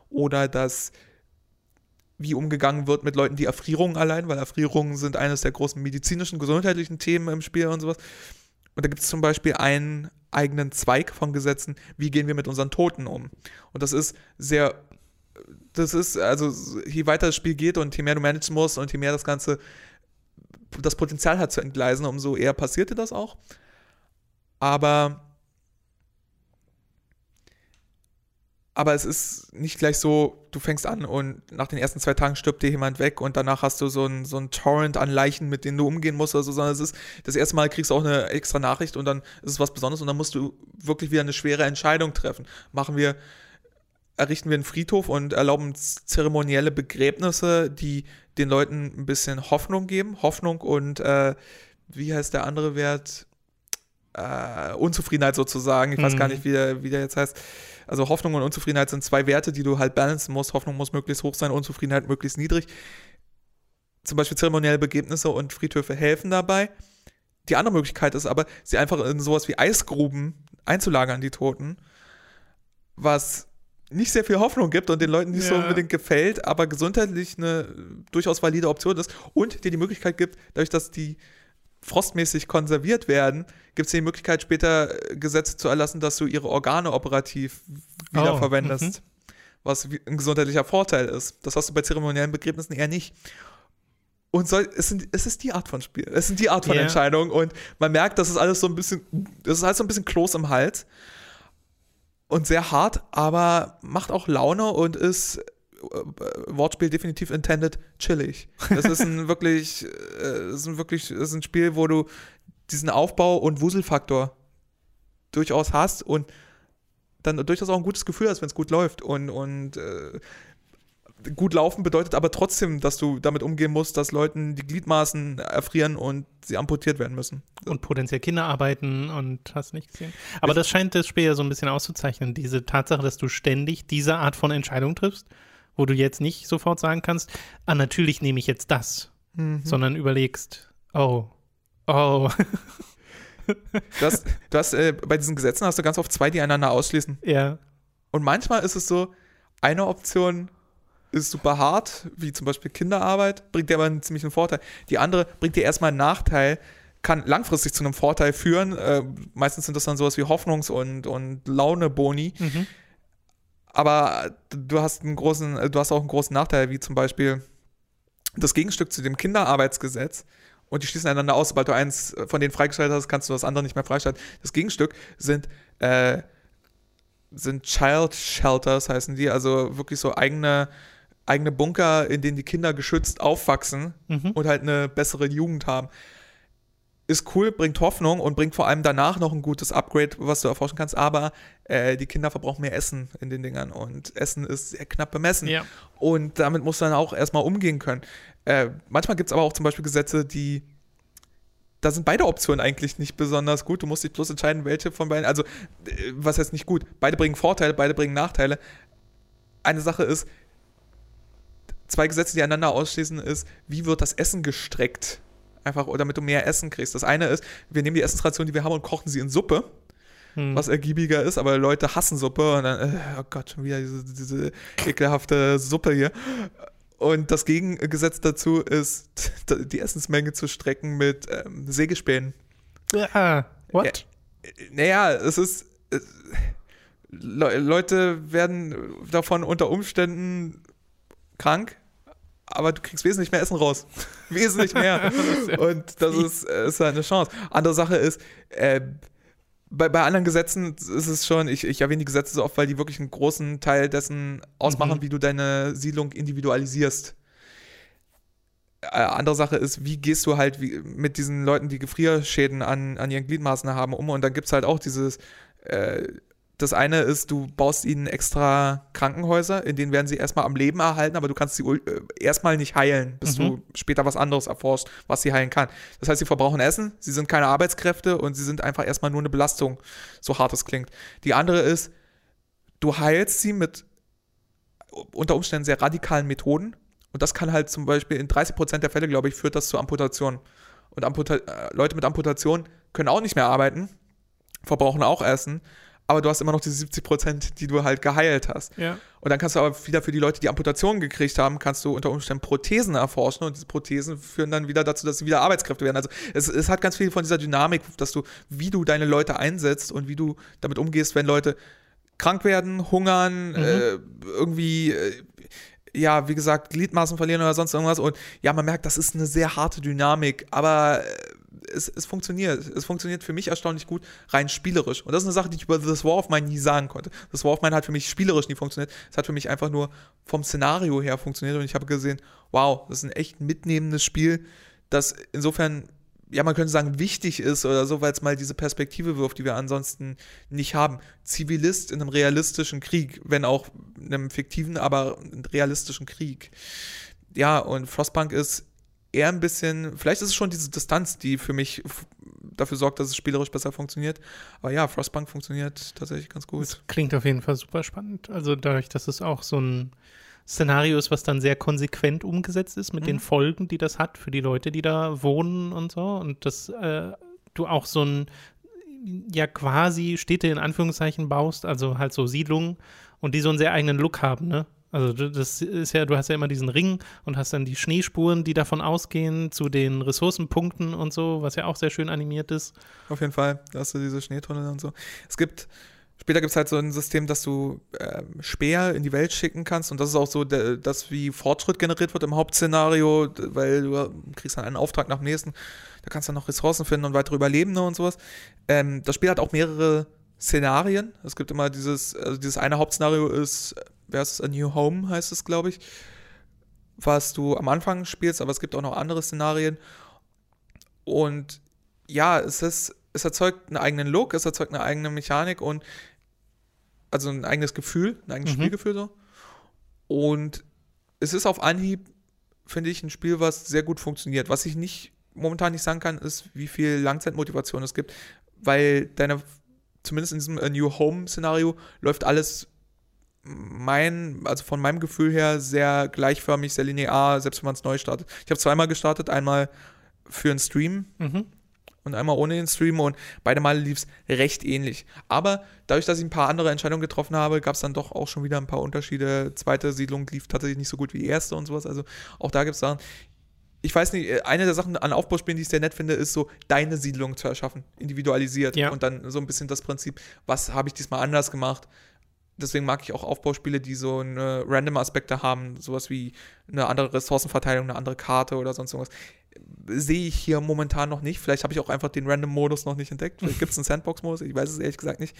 oder dass wie umgegangen wird mit Leuten, die Erfrierungen allein, weil Erfrierungen sind eines der großen medizinischen, gesundheitlichen Themen im Spiel und sowas. Und da gibt es zum Beispiel einen eigenen Zweig von Gesetzen, wie gehen wir mit unseren Toten um. Und das ist sehr, das ist, also je weiter das Spiel geht und je mehr du managen musst und je mehr das Ganze das Potenzial hat zu entgleisen, umso eher passierte das auch. Aber aber es ist nicht gleich so, du fängst an und nach den ersten zwei Tagen stirbt dir jemand weg und danach hast du so ein, so ein Torrent an Leichen, mit denen du umgehen musst oder so, sondern es ist, das erste Mal kriegst du auch eine extra Nachricht und dann ist es was Besonderes und dann musst du wirklich wieder eine schwere Entscheidung treffen. Machen wir, errichten wir einen Friedhof und erlauben zeremonielle Begräbnisse, die den Leuten ein bisschen Hoffnung geben. Hoffnung und, äh, wie heißt der andere Wert? Äh, Unzufriedenheit sozusagen. Ich weiß Mhm. gar nicht, wie der, wie der jetzt heißt. Also Hoffnung und Unzufriedenheit sind zwei Werte, die du halt balancen musst. Hoffnung muss möglichst hoch sein, Unzufriedenheit möglichst niedrig. Zum Beispiel zeremonielle Begebnisse und Friedhöfe helfen dabei. Die andere Möglichkeit ist aber, sie einfach in sowas wie Eisgruben einzulagern, die Toten, was nicht sehr viel Hoffnung gibt und den Leuten nicht so Ja. unbedingt gefällt, aber gesundheitlich eine durchaus valide Option ist und dir die Möglichkeit gibt, dadurch, dass die frostmäßig konserviert werden, gibt es die Möglichkeit, später äh, Gesetze zu erlassen, dass du ihre Organe operativ Oh, wiederverwendest. Was ein gesundheitlicher Vorteil ist. Das hast du bei zeremoniellen Begräbnissen eher nicht. Und soll, es, sind, es ist die Art von Spiel. Es sind die Art von Ja. Entscheidung. Und man merkt, das ist alles so ein bisschen, das ist alles so ein bisschen Kloß im Hals. Und sehr hart, aber macht auch Laune und ist, Wortspiel definitiv intended, chillig. Das ist ein wirklich, äh, das ist ein wirklich, das ist ein Spiel, wo du diesen Aufbau und Wuselfaktor durchaus hast und dann durchaus auch ein gutes Gefühl hast, wenn es gut läuft. Und, und äh, gut laufen bedeutet aber trotzdem, dass du damit umgehen musst, dass Leuten die Gliedmaßen erfrieren und sie amputiert werden müssen. Und potenziell Kinder arbeiten und hast nicht gesehen. Aber das scheint das Spiel ja so ein bisschen auszuzeichnen. Diese Tatsache, dass du ständig diese Art von Entscheidung triffst, wo du jetzt nicht sofort sagen kannst, ah, natürlich nehme ich jetzt das, sondern überlegst, oh, oh, Du hast, du hast äh, bei diesen Gesetzen hast du ganz oft zwei, die einander ausschließen. ja, Und manchmal ist es so, eine Option ist super hart, wie zum Beispiel Kinderarbeit, bringt dir aber einen ziemlichen Vorteil. Die andere bringt dir erstmal einen Nachteil, kann langfristig zu einem Vorteil führen. Äh, meistens sind das dann sowas wie Hoffnungs- und, und Laune-Boni. mhm. Aber du hast einen großen, äh, du hast auch einen großen Nachteil, wie zum Beispiel das Gegenstück zu dem Kinderarbeitsgesetz. Und die schließen einander aus. Sobald du eins von denen freigeschaltet hast, kannst du das andere nicht mehr freischalten. Das Gegenstück sind, äh, sind Child Shelters, heißen die. Also wirklich so eigene, eigene Bunker, in denen die Kinder geschützt aufwachsen Mhm. und halt eine bessere Jugend haben. Ist cool, bringt Hoffnung und bringt vor allem danach noch ein gutes Upgrade, was du erforschen kannst, aber äh, die Kinder verbrauchen mehr Essen in den Dingern und Essen ist sehr knapp bemessen. ja. Und damit musst du dann auch erstmal umgehen können. Äh, manchmal gibt es aber auch zum Beispiel Gesetze, die. Da sind beide Optionen eigentlich nicht besonders gut. Du musst dich bloß entscheiden, welche von beiden. Also, äh, was heißt nicht gut? Beide bringen Vorteile, beide bringen Nachteile. Eine Sache ist, zwei Gesetze, die einander ausschließen, ist, wie wird das Essen gestreckt? Einfach, damit du mehr Essen kriegst. Das eine ist, wir nehmen die Essensration, die wir haben, und kochen sie in Suppe Hm. was ergiebiger ist, aber Leute hassen Suppe und dann, äh, oh Gott, schon wieder diese, diese ekelhafte Suppe hier. Und das Gegengesetz dazu ist, die Essensmenge zu strecken mit ähm, Sägespänen. Ah, what? Naja, es ist. äh, Le Leute werden davon unter Umständen krank, aber du kriegst wesentlich mehr Essen raus. wesentlich mehr. Und das ist, äh, ist halt eine Chance. Andere Sache ist, äh, bei, bei anderen Gesetzen ist es schon, ich, ich erwähne die Gesetze so oft, weil die wirklich einen großen Teil dessen ausmachen, Mhm. wie du deine Siedlung individualisierst. Äh, andere Sache ist, wie gehst du halt wie, mit diesen Leuten, die Gefrierschäden an, an ihren Gliedmaßen haben, um? Und dann gibt es halt auch dieses, äh, das eine ist, du baust ihnen extra Krankenhäuser, in denen werden sie erstmal am Leben erhalten, aber du kannst sie äh, erstmal nicht heilen, bis Mhm. du später was anderes erforscht, was sie heilen kann. Das heißt, sie verbrauchen Essen, sie sind keine Arbeitskräfte und sie sind einfach erstmal nur eine Belastung, so hart es klingt. Die andere ist, du heilst sie mit unter Umständen sehr radikalen Methoden und das kann halt zum Beispiel in 30% der Fälle, glaube ich, führt das zu Amputationen. Und Amputa äh, Leute mit Amputation können auch nicht mehr arbeiten, verbrauchen auch Essen, aber du hast immer noch diese 70 Prozent, die du halt geheilt hast. Ja. Und dann kannst du aber wieder für die Leute, die Amputationen gekriegt haben, kannst du unter Umständen Prothesen erforschen und diese Prothesen führen dann wieder dazu, dass sie wieder Arbeitskräfte werden. Also es, es hat ganz viel von dieser Dynamik, dass du, wie du deine Leute einsetzt und wie du damit umgehst, wenn Leute krank werden, hungern, Mhm. äh, irgendwie, äh, ja, wie gesagt, Gliedmaßen verlieren oder sonst irgendwas. Und ja, man merkt, das ist eine sehr harte Dynamik, aber äh, es, es funktioniert. Es funktioniert für mich erstaunlich gut, rein spielerisch. Und das ist eine Sache, die ich über The War of Mine nie sagen konnte. Das War of Mine hat für mich spielerisch nie funktioniert. Es hat für mich einfach nur vom Szenario her funktioniert. Und ich habe gesehen, wow, das ist ein echt mitnehmendes Spiel, das insofern, ja, man könnte sagen, wichtig ist oder so, weil es mal diese Perspektive wirft, die wir ansonsten nicht haben. Zivilist in einem realistischen Krieg, wenn auch in einem fiktiven, aber realistischen Krieg. Ja, und Frostpunk ist eher ein bisschen, vielleicht ist es schon diese Distanz, die für mich dafür sorgt, dass es spielerisch besser funktioniert. Aber ja, Frostpunk funktioniert tatsächlich ganz gut. Das klingt auf jeden Fall super spannend. Also dadurch, dass es auch so ein Szenario ist, was dann sehr konsequent umgesetzt ist mit Mhm. den Folgen, die das hat für die Leute, die da wohnen und so. Und dass äh, du auch so ein, ja quasi Städte in Anführungszeichen baust, also halt so Siedlungen und die so einen sehr eigenen Look haben, ne? Also du- das ist ja, du hast ja immer diesen Ring und hast dann die Schneespuren, die davon ausgehen zu den Ressourcenpunkten und so, was ja auch sehr schön animiert ist. Auf jeden Fall. Da hast du diese Schneetunnel und so. Es gibt, später gibt es halt so ein System, dass du ähm, Speer in die Welt schicken kannst und das ist auch so, der, das wie Fortschritt generiert wird im Hauptszenario, weil du kriegst dann einen Auftrag nach dem nächsten. Da kannst du dann noch Ressourcen finden und weitere Überlebende und sowas. Ähm, das Spiel hat auch mehrere Szenarien. Es gibt immer dieses, also dieses eine Hauptszenario ist, es, A New Home heißt es, glaube ich, was du am Anfang spielst, aber es gibt auch noch andere Szenarien. Und ja, es ist, es erzeugt einen eigenen Look, es erzeugt eine eigene Mechanik und also ein eigenes Gefühl, ein eigenes Mhm. Spielgefühl so. Und es ist auf Anhieb, finde ich, ein Spiel, was sehr gut funktioniert. Was ich nicht momentan nicht sagen kann, ist, wie viel Langzeitmotivation es gibt, weil deine, zumindest in diesem A New Home-Szenario, läuft alles mein, also von meinem Gefühl her sehr gleichförmig, sehr linear, selbst wenn man es neu startet. Ich habe zweimal gestartet, einmal für einen Stream Mhm. und einmal ohne den Stream und beide Male lief es recht ähnlich. Aber dadurch, dass ich ein paar andere Entscheidungen getroffen habe, gab es dann doch auch schon wieder ein paar Unterschiede. Zweite Siedlung lief tatsächlich nicht so gut wie die erste und sowas. Also auch da gibt es Sachen. Ich weiß nicht, eine der Sachen an Aufbauspielen, die ich sehr nett finde, ist so, deine Siedlung zu erschaffen, individualisiert. Ja. Und dann so ein bisschen das Prinzip, was habe ich diesmal anders gemacht? Deswegen mag ich auch Aufbauspiele, die so eine random Aspekte haben, sowas wie eine andere Ressourcenverteilung, eine andere Karte oder sonst irgendwas sehe ich hier momentan noch nicht. Vielleicht habe ich auch einfach den Random-Modus noch nicht entdeckt. Vielleicht gibt es einen Sandbox-Modus, ich weiß es ehrlich gesagt nicht.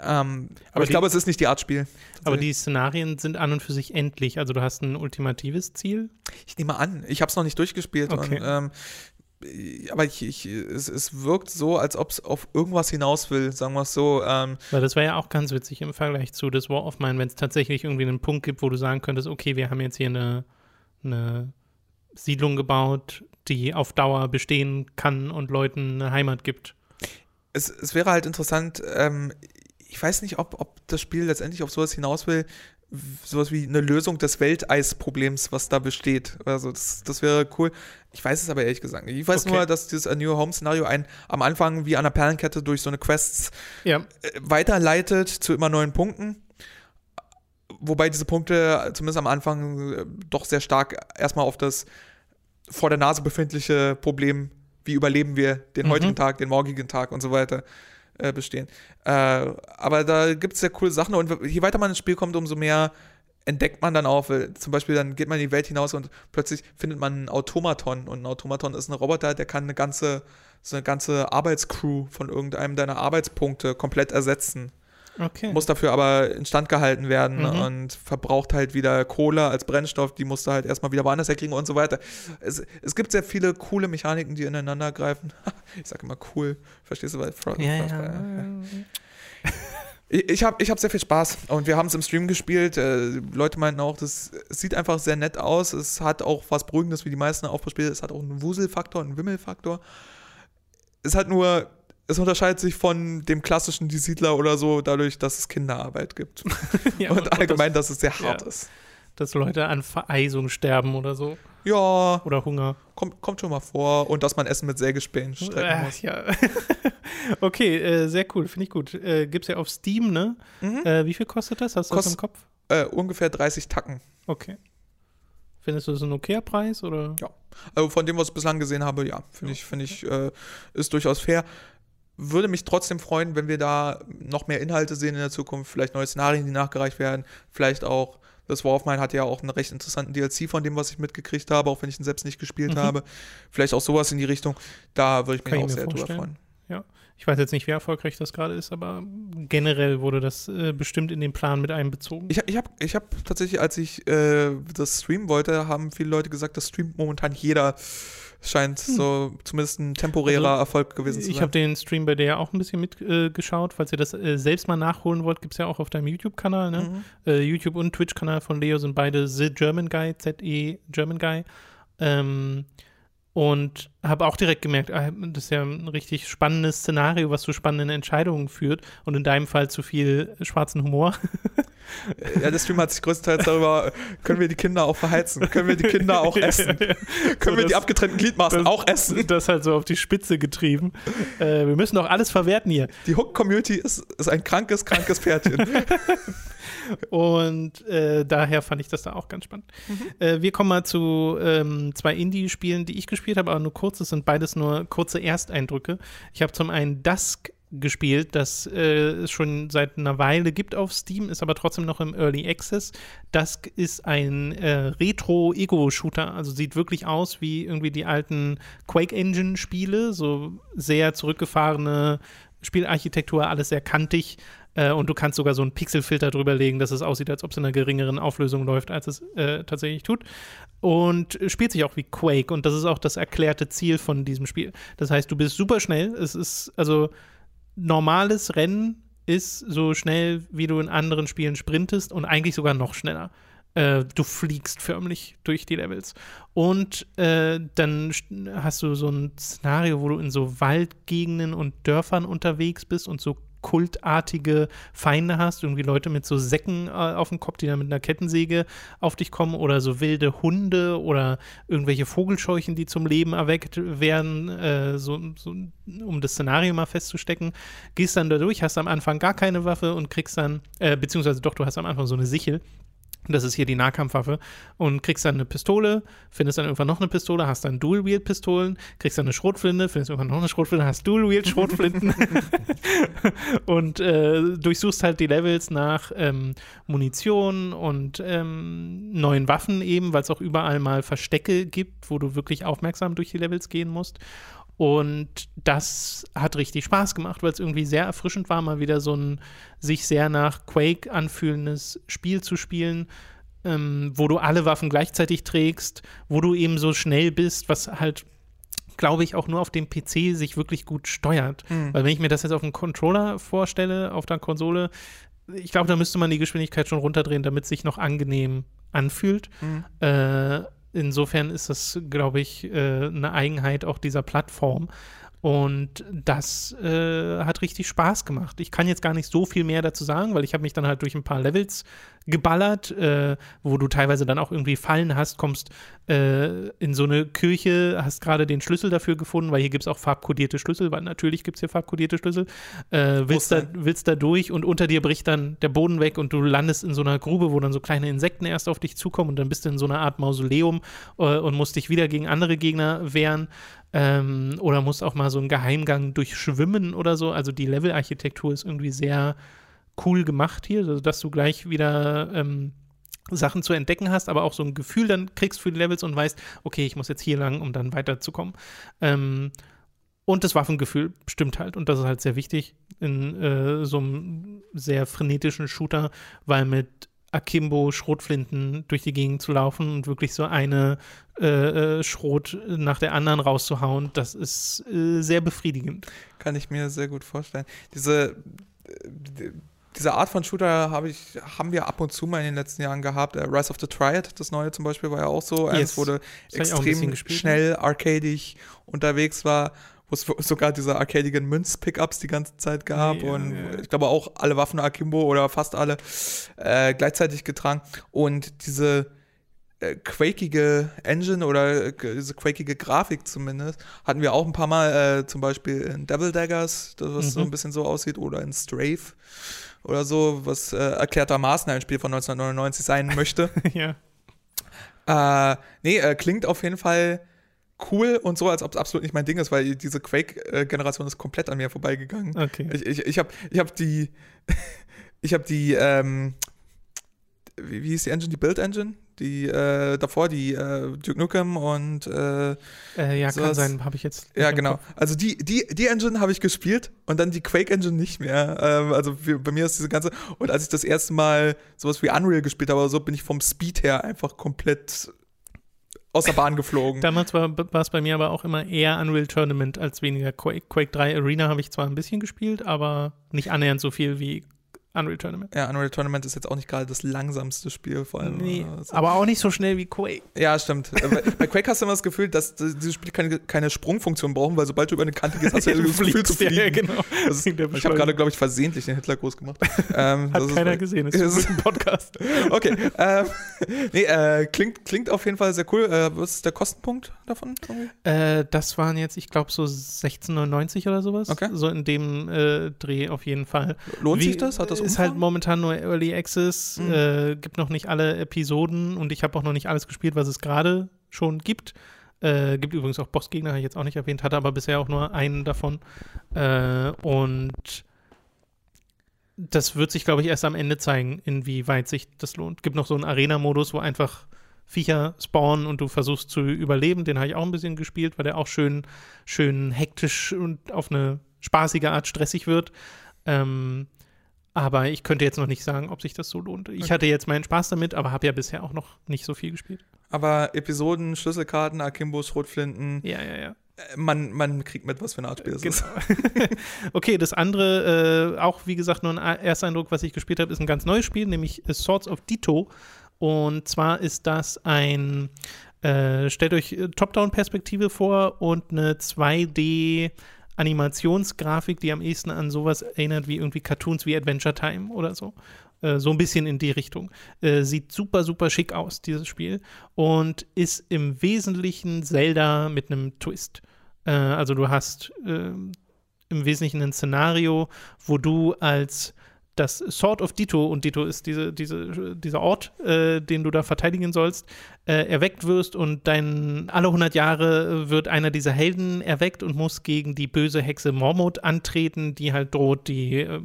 Ähm, aber, Aber ich die- glaube, es ist nicht die Art Spiel. Aber die Szenarien sind an und für sich endlich. Also du hast ein ultimatives Ziel. ich nehme an, ich habe es noch nicht durchgespielt. Okay. Und, ähm, aber ich, ich, es, es wirkt so, als ob es auf irgendwas hinaus will, sagen wir es so. Ähm, Weil das wäre ja auch ganz witzig im Vergleich zu das War of Mine, wenn es tatsächlich irgendwie einen Punkt gibt, wo du sagen könntest, okay, wir haben jetzt hier eine, eine Siedlung gebaut, die auf Dauer bestehen kann und Leuten eine Heimat gibt. es, es wäre halt interessant, ähm, ich weiß nicht, ob, ob das Spiel letztendlich auf sowas hinaus will, sowas wie eine Lösung des Welteisproblems, was da besteht. Also das, das wäre cool. Ich weiß es aber ehrlich gesagt nicht. Ich weiß Okay. nur, dass dieses A New Home Szenario einen am Anfang wie an einer Perlenkette durch so eine Quests Ja, äh, weiterleitet zu immer neuen Punkten. Wobei diese Punkte zumindest am Anfang äh, doch sehr stark erstmal auf das vor der Nase befindliche Problem, wie überleben wir den Mhm. heutigen Tag, den morgigen Tag und so weiter, äh, bestehen. Äh, aber da gibt es sehr coole Sachen und je weiter man ins Spiel kommt, umso mehr entdeckt man dann auch, zum Beispiel dann geht man in die Welt hinaus und plötzlich findet man einen Automaton und ein Automaton ist ein Roboter, der kann eine ganze, so eine ganze Arbeitscrew von irgendeinem deiner Arbeitspunkte komplett ersetzen. Okay. Muss dafür aber instand gehalten werden Mhm. und verbraucht halt wieder Kohle als Brennstoff, die musst du halt erstmal wieder woanders herkriegen und so weiter. Es, es gibt sehr viele coole Mechaniken, die ineinander greifen. Ich sag immer cool, verstehst du, weil Fro ja, ja. ich, ich habe ich hab sehr viel Spaß und wir haben es im Stream gespielt. Äh, Leute meinten auch, das es sieht einfach sehr nett aus. Es hat auch was Beruhigendes wie die meisten Aufbauspiele. Es hat auch einen Wuselfaktor, einen Wimmelfaktor. Es hat nur, es unterscheidet sich von dem klassischen Die Siedler oder so, dadurch, dass es Kinderarbeit gibt. Ja, und allgemein, dass, dass es sehr hart ja. ist. dass Leute an Vereisung sterben oder so. Ja, Oder Hunger. kommt, kommt schon mal vor. Und dass man Essen mit Sägespänen strecken Äh, muss. ja. okay, äh, sehr cool, finde ich gut. Äh, Gibt es ja auf Steam, ne? Mhm. Äh, wie viel kostet das? Hast du das Kost- im Kopf? Äh, ungefähr 30 Tacken. Okay. Findest du das ein okayer Preis? Oder? Ja. Also von dem, was ich bislang gesehen habe, ja, finde ich, finde ich, äh, ist durchaus fair. Würde mich trotzdem freuen, wenn wir da noch mehr Inhalte sehen in der Zukunft, vielleicht neue Szenarien, die nachgereicht werden, vielleicht auch, das War of Mine hat ja auch einen recht interessanten DLC von dem, was ich mitgekriegt habe, auch wenn ich ihn selbst nicht gespielt Mhm. habe. Vielleicht auch sowas in die Richtung, da würde ich mich Kann ich auch mir sehr drüber vorstellen. freuen. Ich weiß jetzt nicht, wie erfolgreich das gerade ist, aber generell wurde das äh, bestimmt in den Plan mit einbezogen. Ich, ich habe ich hab tatsächlich, als ich äh, das streamen wollte, haben viele Leute gesagt, das streamt momentan jeder. Scheint so zumindest ein temporärer Also, Erfolg gewesen zu Ich sein. habe den Stream bei dir ja auch ein bisschen mitgeschaut. Äh. Falls ihr das äh, selbst mal nachholen wollt, gibt es ja auch auf deinem YouTube-Kanal. Ne? Mhm. Äh, YouTube und Twitch-Kanal von Leo sind beide The German Guy, Z-E German Guy. Ähm, und habe auch direkt gemerkt, ah, das ist ja ein richtig spannendes Szenario, was zu spannenden Entscheidungen führt. Und in deinem Fall zu viel schwarzen Humor. Ja, der Stream hat sich größtenteils darüber, können wir die Kinder auch verheizen? Können wir die Kinder auch essen? Können wir das- die abgetrennten Gliedmaßen das- auch essen? Das halt so auf die Spitze getrieben. Äh, wir müssen doch alles verwerten hier. Die Hook-Community ist, ist ein krankes, krankes Pferdchen. Und äh, daher fand ich das da auch ganz spannend. Äh, wir kommen mal zu ähm, zwei Indie-Spielen, die ich gespielt habe, aber nur kurz. Es sind beides nur kurze Ersteindrücke. Ich habe zum einen Dusk gespielt, das äh, es schon seit einer Weile gibt auf Steam, ist aber trotzdem noch im Early Access. Dusk ist ein äh, Retro-Ego-Shooter, also sieht wirklich aus wie irgendwie die alten Quake Engine-Spiele, so sehr zurückgefahrene Spielarchitektur, alles sehr kantig. Äh, und du kannst sogar so einen Pixelfilter drüber legen, dass es aussieht, als ob es in einer geringeren Auflösung läuft, als es äh, tatsächlich tut. Und spielt sich auch wie Quake. Und das ist auch das erklärte Ziel von diesem Spiel. Das heißt, du bist super schnell. Es ist also normales Rennen ist so schnell, wie du in anderen Spielen sprintest und eigentlich sogar noch schneller. Äh, du fliegst förmlich durch die Levels. Und äh, dann st- hast du so ein Szenario, wo du in so Waldgegenden und Dörfern unterwegs bist und so kultartige Feinde hast, irgendwie Leute mit so Säcken äh, auf dem Kopf, die dann mit einer Kettensäge auf dich kommen oder so wilde Hunde oder irgendwelche Vogelscheuchen, die zum Leben erweckt werden, äh, so, so, um das Szenario mal festzustecken. Gehst dann da durch, hast am Anfang gar keine Waffe und kriegst dann, äh, beziehungsweise doch, du hast am Anfang so eine Sichel. Das ist hier die Nahkampfwaffe. Und kriegst dann eine Pistole, findest dann irgendwann noch eine Pistole, hast dann Dual-Wield-Pistolen, kriegst dann eine Schrotflinte, findest irgendwann noch eine Schrotflinte, hast Dual-Wield-Schrotflinten. und äh, durchsuchst halt die Levels nach ähm, Munition und ähm, neuen Waffen eben, weil es auch überall mal Verstecke gibt, wo du wirklich aufmerksam durch die Levels gehen musst. Und das hat richtig Spaß gemacht, weil es irgendwie sehr erfrischend war, mal wieder so ein sich sehr nach Quake anfühlendes Spiel zu spielen, ähm, wo du alle Waffen gleichzeitig trägst, wo du eben so schnell bist, was halt, glaube ich, auch nur auf dem PC sich wirklich gut steuert. Mhm. Weil wenn ich mir das jetzt auf dem Controller vorstelle, auf der Konsole, ich glaube, da müsste man die Geschwindigkeit schon runterdrehen, damit es sich noch angenehm anfühlt. Mhm. Äh, insofern ist das, glaube ich, äh, eine Eigenheit auch dieser Plattform. Und das äh, hat richtig Spaß gemacht. Ich kann jetzt gar nicht so viel mehr dazu sagen, weil ich habe mich dann halt durch ein paar Levels geballert, äh, wo du teilweise dann auch irgendwie Fallen hast, kommst äh, in so eine Kirche, hast gerade den Schlüssel dafür gefunden, weil hier gibt es auch farbkodierte Schlüssel, weil natürlich gibt es hier farbkodierte Schlüssel. Äh, willst, da, willst da durch und unter dir bricht dann der Boden weg und du landest in so einer Grube, wo dann so kleine Insekten erst auf dich zukommen und dann bist du in so einer Art Mausoleum äh, und musst dich wieder gegen andere Gegner wehren. Ähm, oder musst auch mal so einen Geheimgang durchschwimmen oder so. Also die Levelarchitektur ist irgendwie sehr cool gemacht hier, also dass du gleich wieder ähm, Sachen zu entdecken hast, aber auch so ein Gefühl dann kriegst für die Levels und weißt, okay, ich muss jetzt hier lang, um dann weiterzukommen. Ähm, und das Waffengefühl stimmt halt. Und das ist halt sehr wichtig in äh, so einem sehr frenetischen Shooter, weil mit Akimbo Schrotflinten durch die Gegend zu laufen und wirklich so eine äh, äh Schrot nach der anderen rauszuhauen, das ist äh, sehr befriedigend. Kann ich mir sehr gut vorstellen. Diese, äh, diese Art von Shooter hab ich, haben wir ab und zu mal in den letzten Jahren gehabt. Uh, Rise of the Triad, das neue zum Beispiel, war ja auch so. Yes. Eins wurde extrem ne? schnell, arcadig unterwegs war wo es sogar diese arcadigen Münz-Pickups die ganze Zeit gab ja, und ja. ich glaube auch alle Waffen Akimbo oder fast alle äh, gleichzeitig getragen und diese äh, quakige Engine oder äh, diese quakige Grafik zumindest hatten wir auch ein paar Mal, äh, zum Beispiel in Devil Daggers, das was mhm. so ein bisschen so aussieht, oder in Strafe oder so, was äh, erklärtermaßen ein Spiel von 1999 sein möchte. ja. Äh, nee, äh, klingt auf jeden Fall cool und so, als ob es absolut nicht mein Ding ist, weil diese Quake-Generation ist komplett an mir vorbeigegangen. Okay. Ich, ich, ich habe ich hab die, ich habe die, ähm, wie, wie hieß die Engine, die Build-Engine? Die äh, davor, die äh, Duke Nukem und äh, äh ja, sowas. kann sein, habe ich jetzt. Ja, genau. Also die, die, die Engine habe ich gespielt und dann die Quake Engine nicht mehr. Ähm, also für, bei mir ist diese ganze. Und als ich das erste Mal sowas wie Unreal gespielt habe, so bin ich vom Speed her einfach komplett aus der Bahn geflogen. Damals war, es bei mir aber auch immer eher Unreal Tournament als weniger Quake. Quake 3 Arena habe ich zwar ein bisschen gespielt, aber nicht annähernd so viel wie Unreal Tournament. Ja, Unreal Tournament ist jetzt auch nicht gerade das langsamste Spiel, vor allem. Nee, also. aber auch nicht so schnell wie Quake. Ja, stimmt. Äh, bei Quake hast du immer das Gefühl, dass diese Spiele keine, keine Sprungfunktion brauchen, weil sobald du über eine Kante gehst, hast du ja das Gefühl zu fliegen. Ja, genau. Ist, ich habe gerade, glaube ich, versehentlich den Hitler groß gemacht. Ähm, Hat keiner ist, gesehen, das ist ein Podcast. okay. Ähm, nee, äh, klingt, klingt auf jeden Fall sehr cool. Äh, was ist der Kostenpunkt davon? Äh, das waren jetzt, ich glaube, so 16,99 oder sowas. Okay. So in dem äh, Dreh auf jeden Fall. Lohnt wie, sich das? Hat das ist halt momentan nur Early Access, mhm. äh, gibt noch nicht alle Episoden und ich habe auch noch nicht alles gespielt, was es gerade schon gibt. Äh, gibt übrigens auch Bossgegner, habe ich jetzt auch nicht erwähnt, hatte aber bisher auch nur einen davon. Äh, und das wird sich, glaube ich, erst am Ende zeigen, inwieweit sich das lohnt. Gibt noch so einen Arena-Modus, wo einfach Viecher spawnen und du versuchst zu überleben. Den habe ich auch ein bisschen gespielt, weil der auch schön, schön hektisch und auf eine spaßige Art stressig wird. Ähm, aber ich könnte jetzt noch nicht sagen, ob sich das so lohnt. Ich okay. hatte jetzt meinen Spaß damit, aber habe ja bisher auch noch nicht so viel gespielt. Aber Episoden, Schlüsselkarten, Akimbos, Schrotflinten. Ja, ja, ja. Äh, man, man kriegt mit, was für eine Art Spiel es genau. ist. okay, das andere, äh, auch wie gesagt, nur ein Ersteindruck, was ich gespielt habe, ist ein ganz neues Spiel, nämlich Swords of Ditto. Und zwar ist das ein, äh, stellt euch äh, Top-Down-Perspektive vor und eine 2D- Animationsgrafik, die am ehesten an sowas erinnert wie irgendwie Cartoons wie Adventure Time oder so. Äh, so ein bisschen in die Richtung. Äh, sieht super, super schick aus, dieses Spiel. Und ist im Wesentlichen Zelda mit einem Twist. Äh, also du hast ähm, im Wesentlichen ein Szenario, wo du als das Sword of Ditto, und Ditto ist diese, diese, dieser Ort, äh, den du da verteidigen sollst, äh, erweckt wirst und dein, alle 100 Jahre wird einer dieser Helden erweckt und muss gegen die böse Hexe Mormont antreten, die halt droht, die äh,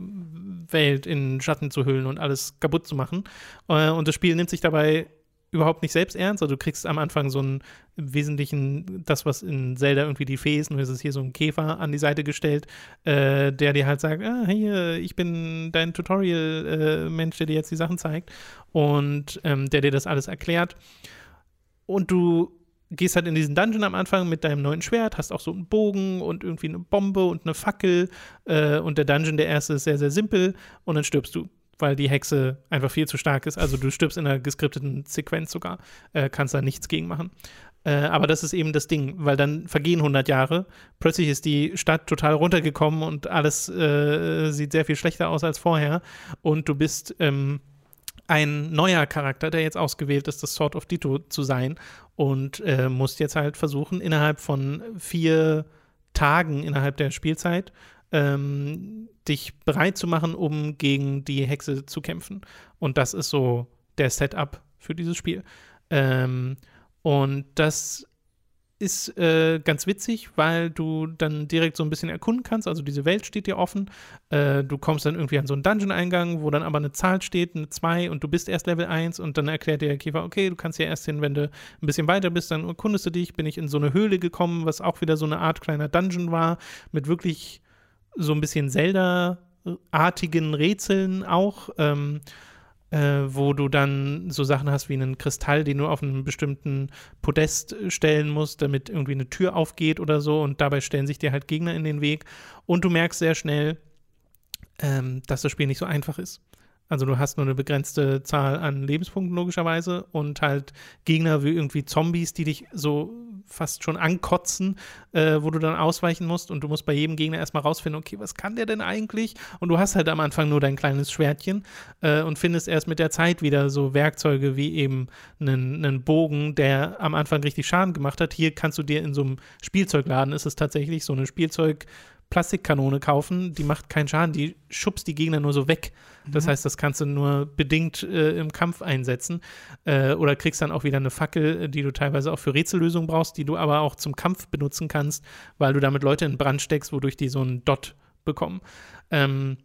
Welt in Schatten zu hüllen und alles kaputt zu machen. Äh, und das Spiel nimmt sich dabei überhaupt nicht selbst ernst. Also du kriegst am Anfang so ein im Wesentlichen das, was in Zelda irgendwie die Fee ist, nur ist es hier so ein Käfer an die Seite gestellt, äh, der dir halt sagt, ah, hier, ich bin dein Tutorial-Mensch, äh, der dir jetzt die Sachen zeigt und ähm, der dir das alles erklärt. Und du gehst halt in diesen Dungeon am Anfang mit deinem neuen Schwert, hast auch so einen Bogen und irgendwie eine Bombe und eine Fackel äh, und der Dungeon, der erste, ist sehr, sehr simpel und dann stirbst du weil die Hexe einfach viel zu stark ist. Also du stirbst in einer geskripteten Sequenz sogar, äh, kannst da nichts gegen machen. Äh, aber das ist eben das Ding, weil dann vergehen 100 Jahre, plötzlich ist die Stadt total runtergekommen und alles äh, sieht sehr viel schlechter aus als vorher und du bist ähm, ein neuer Charakter, der jetzt ausgewählt ist, das Sword of Ditto zu sein und äh, musst jetzt halt versuchen, innerhalb von vier Tagen innerhalb der Spielzeit ähm, dich bereit zu machen, um gegen die Hexe zu kämpfen. Und das ist so der Setup für dieses Spiel. Ähm, und das ist äh, ganz witzig, weil du dann direkt so ein bisschen erkunden kannst. Also diese Welt steht dir offen. Äh, du kommst dann irgendwie an so einen Dungeon-Eingang, wo dann aber eine Zahl steht, eine 2 und du bist erst Level 1 und dann erklärt dir der Käfer, okay, du kannst ja erst hin, wenn du ein bisschen weiter bist, dann erkundest du dich. Bin ich in so eine Höhle gekommen, was auch wieder so eine Art kleiner Dungeon war, mit wirklich so ein bisschen Zelda-artigen Rätseln auch. Ähm, äh, wo du dann so Sachen hast wie einen Kristall, den du auf einen bestimmten Podest stellen musst, damit irgendwie eine Tür aufgeht oder so und dabei stellen sich dir halt Gegner in den Weg und du merkst sehr schnell, ähm, dass das Spiel nicht so einfach ist. Also du hast nur eine begrenzte Zahl an Lebenspunkten logischerweise und halt Gegner wie irgendwie Zombies, die dich so fast schon ankotzen, äh, wo du dann ausweichen musst und du musst bei jedem Gegner erstmal rausfinden, okay, was kann der denn eigentlich? Und du hast halt am Anfang nur dein kleines Schwertchen äh, und findest erst mit der Zeit wieder so Werkzeuge wie eben einen, Bogen, der am Anfang richtig Schaden gemacht hat. Hier kannst du dir in so einem Spielzeugladen, ist es tatsächlich so eine Spielzeug- Plastikkanone kaufen, die macht keinen Schaden, die schubst die Gegner nur so weg. Das mhm. heißt, das kannst du nur bedingt äh, im Kampf einsetzen. Äh, oder kriegst dann auch wieder eine Fackel, die du teilweise auch für Rätsellösungen brauchst, die du aber auch zum Kampf benutzen kannst, weil du damit Leute in Brand steckst, wodurch die so einen Dot bekommen. Ähm,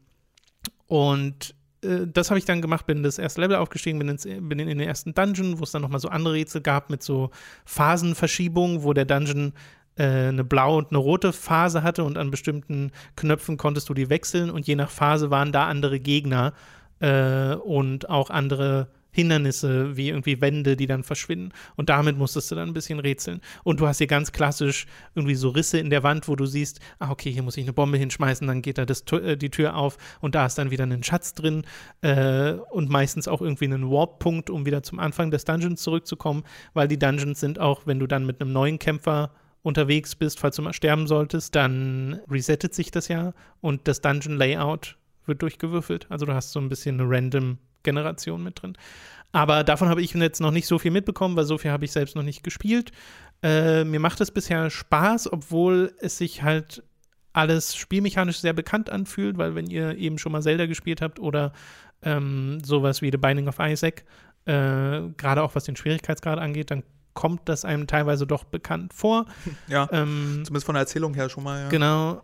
und äh, das habe ich dann gemacht, bin das erste Level aufgestiegen, bin, ins, bin in den ersten Dungeon, wo es dann nochmal so andere Rätsel gab mit so Phasenverschiebungen, wo der Dungeon äh, eine blaue und eine rote Phase hatte und an bestimmten Knöpfen konntest du die wechseln und je nach Phase waren da andere Gegner äh, und auch andere Hindernisse, wie irgendwie Wände, die dann verschwinden. Und damit musstest du dann ein bisschen rätseln. Und du hast hier ganz klassisch irgendwie so Risse in der Wand, wo du siehst, ah, okay, hier muss ich eine Bombe hinschmeißen, dann geht da das, äh, die Tür auf und da ist dann wieder ein Schatz drin äh, und meistens auch irgendwie einen Warp-Punkt, um wieder zum Anfang des Dungeons zurückzukommen, weil die Dungeons sind auch, wenn du dann mit einem neuen Kämpfer unterwegs bist, falls du mal sterben solltest, dann resettet sich das ja und das Dungeon Layout wird durchgewürfelt. Also du hast so ein bisschen eine random Generation mit drin. Aber davon habe ich jetzt noch nicht so viel mitbekommen, weil so viel habe ich selbst noch nicht gespielt. Äh, mir macht es bisher Spaß, obwohl es sich halt alles spielmechanisch sehr bekannt anfühlt, weil wenn ihr eben schon mal Zelda gespielt habt oder ähm, sowas wie The Binding of Isaac, äh, gerade auch was den Schwierigkeitsgrad angeht, dann kommt das einem teilweise doch bekannt vor. Ja, ähm, zumindest von der Erzählung her schon mal. Ja. Genau.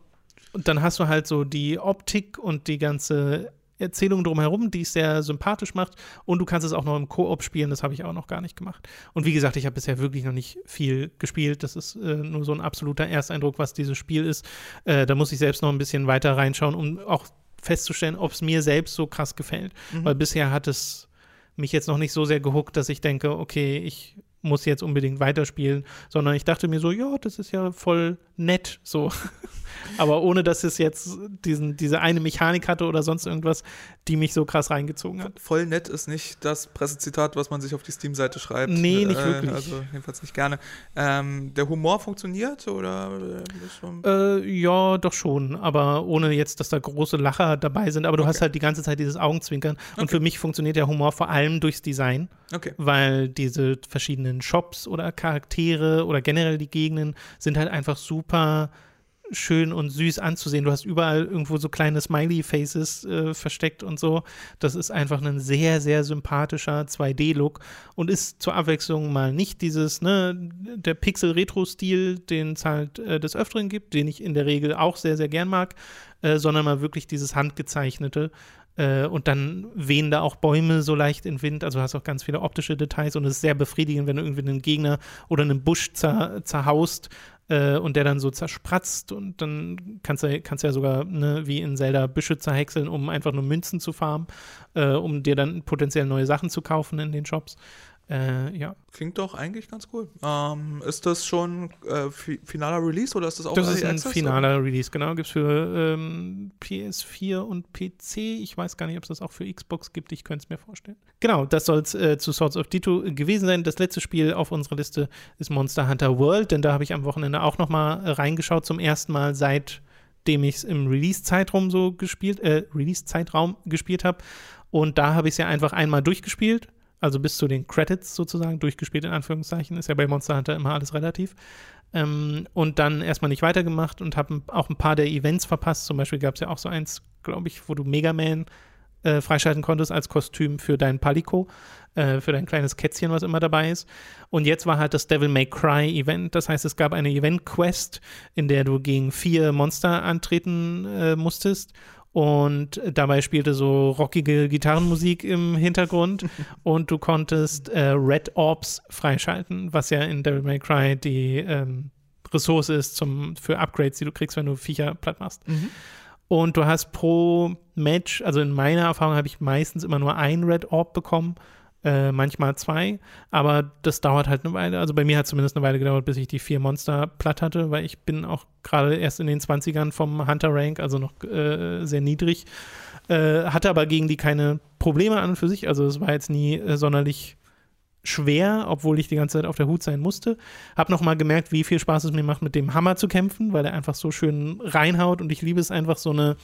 Und dann hast du halt so die Optik und die ganze Erzählung drumherum, die es sehr sympathisch macht. Und du kannst es auch noch im Koop spielen, das habe ich auch noch gar nicht gemacht. Und wie gesagt, ich habe bisher wirklich noch nicht viel gespielt. Das ist äh, nur so ein absoluter Ersteindruck, was dieses Spiel ist. Äh, da muss ich selbst noch ein bisschen weiter reinschauen, um auch festzustellen, ob es mir selbst so krass gefällt. Mhm. Weil bisher hat es mich jetzt noch nicht so sehr gehuckt, dass ich denke, okay, ich muss jetzt unbedingt weiterspielen, sondern ich dachte mir so, ja, das ist ja voll nett so. Aber ohne dass es jetzt diesen, diese eine Mechanik hatte oder sonst irgendwas, die mich so krass reingezogen hat. Voll nett ist nicht das Pressezitat, was man sich auf die Steam-Seite schreibt. Nee, nicht äh, wirklich. Also jedenfalls nicht gerne. Ähm, der Humor funktioniert oder? Äh, ja, doch schon, aber ohne jetzt, dass da große Lacher dabei sind. Aber du okay. hast halt die ganze Zeit dieses Augenzwinkern. Und okay. für mich funktioniert der Humor vor allem durchs Design. Okay. Weil diese verschiedenen Shops oder Charaktere oder generell die Gegenden sind halt einfach super schön und süß anzusehen. Du hast überall irgendwo so kleine Smiley-Faces äh, versteckt und so. Das ist einfach ein sehr, sehr sympathischer 2D-Look und ist zur Abwechslung mal nicht dieses, ne, der Pixel-Retro-Stil, den es halt äh, des Öfteren gibt, den ich in der Regel auch sehr, sehr gern mag, äh, sondern mal wirklich dieses handgezeichnete. Äh, und dann wehen da auch Bäume so leicht im Wind. Also hast auch ganz viele optische Details und es ist sehr befriedigend, wenn du irgendwie einen Gegner oder einen Busch zer zerhaust äh, und der dann so zerspratzt und dann kannst du kannst ja sogar ne, wie in Zelda Büsche zerhäckseln, um einfach nur Münzen zu farmen, äh, um dir dann potenziell neue Sachen zu kaufen in den Shops. Äh, ja. Klingt doch eigentlich ganz cool. Ähm, ist das schon äh, finaler Release oder ist das auch Das ist ein Access, finaler oder? Release, genau. Gibt es für ähm, PS4 und PC. Ich weiß gar nicht, ob es das auch für Xbox gibt. Ich könnte es mir vorstellen. Genau, das soll es äh, zu Swords of Dito gewesen sein. Das letzte Spiel auf unserer Liste ist Monster Hunter World, denn da habe ich am Wochenende auch noch mal reingeschaut. Zum ersten Mal seit dem ich es im Release-Zeitraum so gespielt, äh, Release-Zeitraum gespielt habe. Und da habe ich es ja einfach einmal durchgespielt also bis zu den Credits sozusagen, durchgespielt in Anführungszeichen, ist ja bei Monster Hunter immer alles relativ. Ähm, und dann erstmal nicht weitergemacht und habe auch ein paar der Events verpasst. Zum Beispiel gab es ja auch so eins, glaube ich, wo du Mega Man äh, freischalten konntest als Kostüm für dein Palico, äh, für dein kleines Kätzchen, was immer dabei ist. Und jetzt war halt das Devil May Cry Event. Das heißt, es gab eine Event-Quest, in der du gegen vier Monster antreten äh, musstest. Und dabei spielte so rockige Gitarrenmusik im Hintergrund und du konntest äh, Red Orbs freischalten, was ja in Devil May Cry die ähm, Ressource ist zum, für Upgrades, die du kriegst, wenn du Viecher platt machst. Mhm. Und du hast pro Match, also in meiner Erfahrung habe ich meistens immer nur ein Red Orb bekommen, äh, manchmal zwei, aber das dauert halt eine Weile. Also bei mir hat es zumindest eine Weile gedauert, bis ich die vier Monster platt hatte, weil ich bin auch gerade erst in den 20ern vom Hunter Rank, also noch äh, sehr niedrig, äh, hatte aber gegen die keine Probleme an und für sich. Also es war jetzt nie äh, sonderlich schwer, obwohl ich die ganze Zeit auf der Hut sein musste. Hab noch mal gemerkt, wie viel Spaß es mir macht, mit dem Hammer zu kämpfen, weil er einfach so schön reinhaut und ich liebe es einfach so eine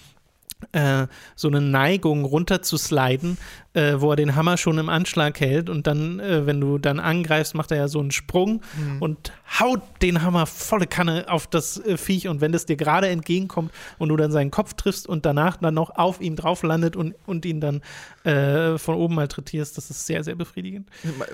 äh, so eine Neigung runter zu sliden, äh, wo er den Hammer schon im Anschlag hält und dann, äh, wenn du dann angreifst, macht er ja so einen Sprung Mhm. und haut den Hammer volle Kanne auf das äh, Viech und wenn es dir gerade entgegenkommt und du dann seinen Kopf triffst und danach dann noch auf ihm drauf landet und, und ihn dann äh, von oben malträtierst, das ist sehr, sehr befriedigend.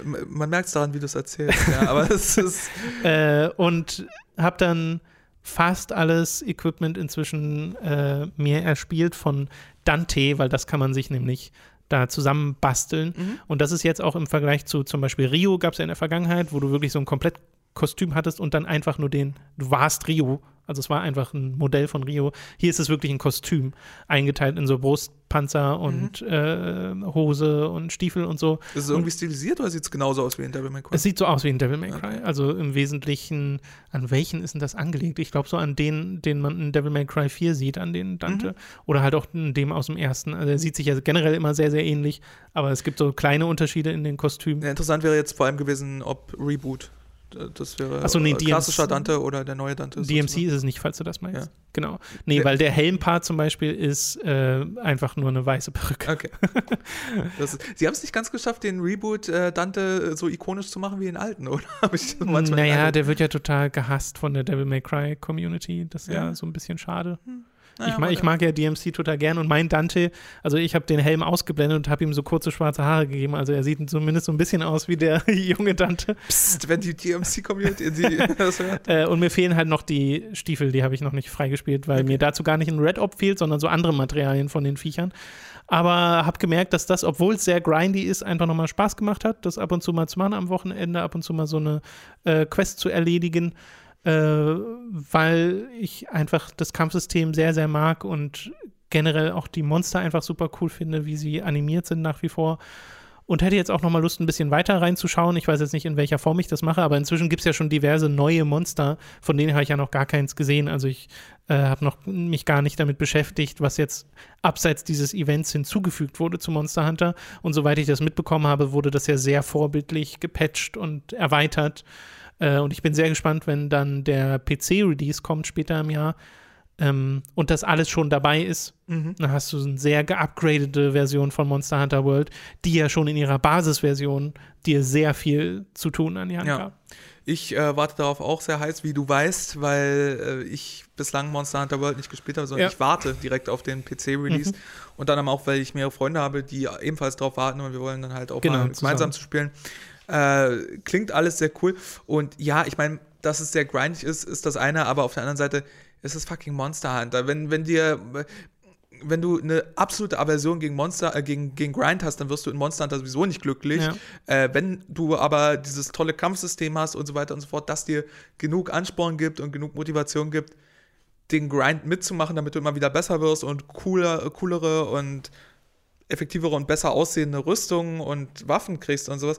Man, man merkt es daran, wie du es erzählst, ja, aber es ist. Äh, und habe dann fast alles Equipment inzwischen äh, mir erspielt von Dante, weil das kann man sich nämlich da zusammen basteln. Mhm. Und das ist jetzt auch im Vergleich zu zum Beispiel Rio gab es ja in der Vergangenheit, wo du wirklich so ein komplett Kostüm hattest und dann einfach nur den, du warst Rio. Also es war einfach ein Modell von Rio. Hier ist es wirklich ein Kostüm, eingeteilt in so Brustpanzer und äh, Hose und Stiefel und so. Ist es irgendwie stilisiert oder sieht es genauso aus wie in Devil May Cry? Es sieht so aus wie ein Devil May Cry. Okay. Also im Wesentlichen, an welchen ist denn das angelegt? Ich glaube so an den, den man in Devil May Cry 4 sieht, an den Dante. Oder halt auch in dem aus dem ersten. Also er sieht sich ja generell immer sehr, sehr ähnlich, aber es gibt so kleine Unterschiede in den Kostümen. Ja, interessant wäre jetzt vor allem gewesen, ob Reboot. Das wäre so, nee, äh, DMC. klassischer Dante oder der neue Dante. DMC sozusagen. ist es nicht, falls du das meinst. Ja. Genau. Nee, Der- weil der Helmpart zum Beispiel ist äh, einfach nur eine weiße Perücke. Okay. Ist, sie haben es nicht ganz geschafft, den Reboot äh, Dante so ikonisch zu machen wie den alten, oder? Naja, der wird ja total gehasst von der Devil May Cry Community. Das ist ja, Ja. so ein bisschen schade. Naja, ich, mag, ich mag ja DMC total gern und mein Dante, also ich habe den Helm ausgeblendet und habe ihm so kurze schwarze Haare gegeben. Also er sieht zumindest so ein bisschen aus wie der junge Dante. Psst, wenn die DMC-Community das hört. Äh, und mir fehlen halt noch die Stiefel, die habe ich noch nicht freigespielt, weil mir dazu gar nicht ein Red Op fehlt, sondern so andere Materialien von den Viechern. Aber habe gemerkt, dass das, obwohl es sehr grindy ist, einfach nochmal Spaß gemacht hat, das ab und zu mal zu machen am Wochenende, ab und zu mal so eine äh, Quest zu erledigen, äh, weil ich einfach das Kampfsystem sehr, sehr mag und generell auch die Monster einfach super cool finde, wie sie animiert sind nach wie vor. Und hätte jetzt auch noch mal Lust, ein bisschen weiter reinzuschauen. Ich weiß jetzt nicht, in welcher Form ich das mache, aber inzwischen gibt es ja schon diverse neue Monster, von denen habe ich ja noch gar keins gesehen. Also ich äh, habe noch mich gar nicht damit beschäftigt, was jetzt abseits dieses Events hinzugefügt wurde zu Monster Hunter. Und soweit ich das mitbekommen habe, wurde das ja sehr vorbildlich gepatcht und erweitert. Äh, und ich bin sehr gespannt, wenn dann der PC-Release kommt später im Jahr ähm, und das alles schon dabei ist. Mhm. Dann hast du eine sehr geupgradete Version von Monster Hunter World, die ja schon in ihrer Basisversion dir sehr viel zu tun an die Hand Ja. gab. Ich äh, warte darauf auch sehr heiß, wie du weißt, weil äh, ich bislang Monster Hunter World nicht gespielt habe, sondern Ja. Mhm. ich warte direkt auf den PC-Release. Und dann aber auch, weil ich mehrere Freunde habe, die ebenfalls darauf warten und wir wollen dann halt auch Genau, mal gemeinsam zusammen. zu spielen. Äh, klingt alles sehr cool. Und ja, ich meine, dass es sehr grindig ist, ist das eine, aber auf der anderen Seite ist es fucking Monster Hunter. Wenn, wenn dir. Wenn du eine absolute Aversion gegen Monster, äh, gegen, gegen Grind hast, dann wirst du in Monster Hunter sowieso nicht glücklich. Ja. Äh, wenn du aber dieses tolle Kampfsystem hast und so weiter und so fort, das dir genug Ansporn gibt und genug Motivation gibt, den Grind mitzumachen, damit du immer wieder besser wirst und cooler, coolere und effektivere und besser aussehende Rüstungen und Waffen kriegst und sowas,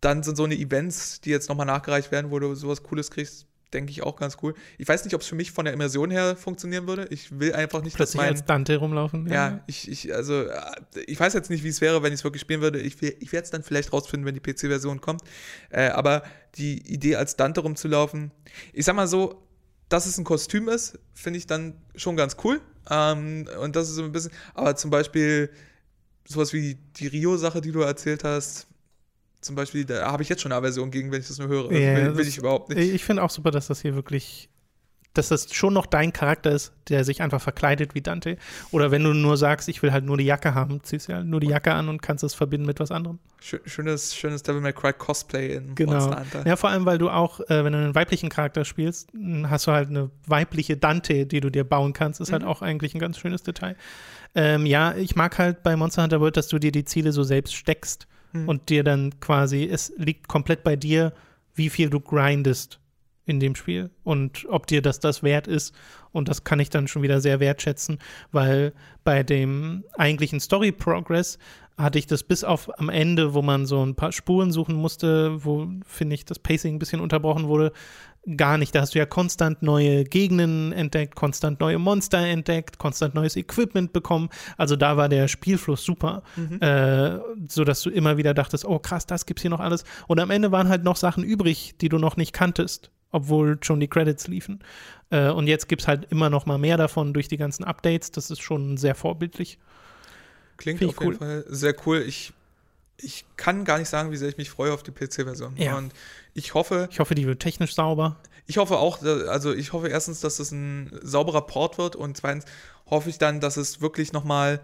dann sind so eine Events, die jetzt nochmal nachgereicht werden, wo du sowas Cooles kriegst, denke ich auch ganz cool. Ich weiß nicht, ob es für mich von der Immersion her funktionieren würde. Ich will einfach nicht, dass Plötzlich mein als Dante rumlaufen. ja, ich, ich, also, äh, ich weiß jetzt nicht, wie es wäre, wenn ich es wirklich spielen würde. Ich, ich werde es dann vielleicht rausfinden, wenn die PC-Version kommt. Äh, aber die Idee, als Dante rumzulaufen, ich sag mal so, dass es ein Kostüm ist, finde ich dann schon ganz cool. Ähm, und das ist so ein bisschen, aber zum Beispiel sowas wie die Rio-Sache, die du erzählt hast, zum Beispiel, da habe ich jetzt schon eine Aversion gegen, wenn ich das nur höre. Ja, will, will ich überhaupt nicht. Ich finde auch super, dass das hier wirklich dass das schon noch dein Charakter ist, der sich einfach verkleidet wie Dante. Oder wenn du nur sagst, ich will halt nur die Jacke haben, ziehst du halt nur die Jacke an und kannst es verbinden mit was anderem. Schönes, schönes Devil May Cry Cosplay in genau. Monster Hunter. Ja, vor allem, weil du auch, äh, wenn du einen weiblichen Charakter spielst, hast du halt eine weibliche Dante, die du dir bauen kannst. Ist halt Mhm. auch eigentlich ein ganz schönes Detail. Ähm, ja, ich mag halt bei Monster Hunter World, dass du dir die Ziele so selbst steckst Mhm. und dir dann quasi, es liegt komplett bei dir, wie viel du grindest in dem Spiel und ob dir das das wert ist. Und das kann ich dann schon wieder sehr wertschätzen, weil bei dem eigentlichen Story Progress hatte ich das bis auf am Ende, wo man so ein paar Spuren suchen musste, wo, finde ich, das Pacing ein bisschen unterbrochen wurde, gar nicht. Da hast du ja konstant neue Gegenden entdeckt, konstant neue Monster entdeckt, konstant neues Equipment bekommen. Also da war der Spielfluss super, Mhm. äh, so dass du immer wieder dachtest, oh krass, das gibt's hier noch alles. Und am Ende waren halt noch Sachen übrig, die du noch nicht kanntest, obwohl schon die Credits liefen. Äh, und jetzt gibt's halt immer noch mal mehr davon durch die ganzen Updates. Das ist schon sehr vorbildlich. Klingt Find auf jeden Fall sehr cool. Ich, ich kann gar nicht sagen, wie sehr ich mich freue auf die PC-Version. Ja. Und ich hoffe, Ich hoffe, die wird technisch sauber. ich hoffe auch, also ich hoffe erstens, dass es ein sauberer Port wird und zweitens hoffe ich dann, dass es wirklich nochmal,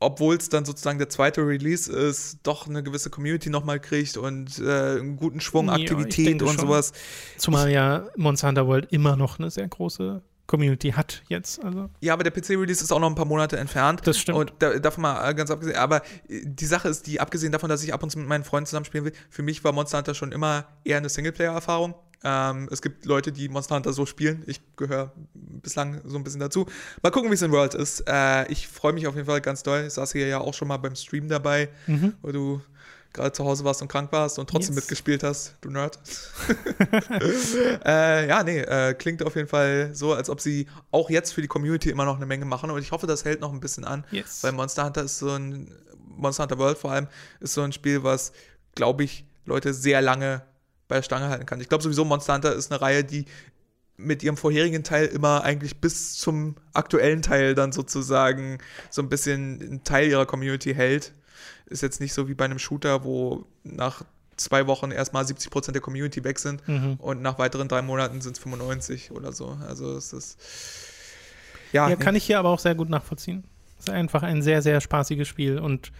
obwohl es dann sozusagen der zweite Release ist, doch eine gewisse Community nochmal kriegt und äh, einen guten Schwung Ja, Aktivität denke und schon. sowas. Zumal ja Monster Hunter World immer noch eine sehr große Community hat jetzt. Also Ja, aber der PC-Release ist auch noch ein paar Monate entfernt. das stimmt. Und da, davon mal äh, ganz abgesehen, aber äh, die Sache ist, die abgesehen davon, dass ich ab und zu mit meinen Freunden zusammenspielen will, für mich war Monster Hunter schon immer eher eine Singleplayer-Erfahrung. Ähm, es gibt Leute, die Monster Hunter so spielen. Ich gehöre bislang so ein bisschen dazu. Mal gucken, wie es in World ist. Äh, ich freue mich auf jeden Fall ganz doll. Ich saß hier ja auch schon mal beim Stream dabei, mhm. wo du gerade zu Hause warst und krank warst und trotzdem Yes. mitgespielt hast, du Nerd. äh, ja, nee, äh, klingt auf jeden Fall so, als ob sie auch jetzt für die Community immer noch eine Menge machen und ich hoffe, das hält noch ein bisschen an, Yes. weil Monster Hunter ist so ein, Monster Hunter World vor allem, ist so ein Spiel, was, glaube ich, Leute sehr lange bei der Stange halten kann. Ich glaube sowieso, Monster Hunter ist eine Reihe, die mit ihrem vorherigen Teil immer eigentlich bis zum aktuellen Teil dann sozusagen so ein bisschen einen Teil ihrer Community hält. Ist jetzt nicht so wie bei einem Shooter, wo nach zwei Wochen erstmal 70 Prozent der Community weg sind Mhm. und nach weiteren drei Monaten sind es 95 oder so. Also es ist ja, Ja, kann ich hier aber auch sehr gut nachvollziehen. Es ist einfach ein sehr, sehr spaßiges Spiel und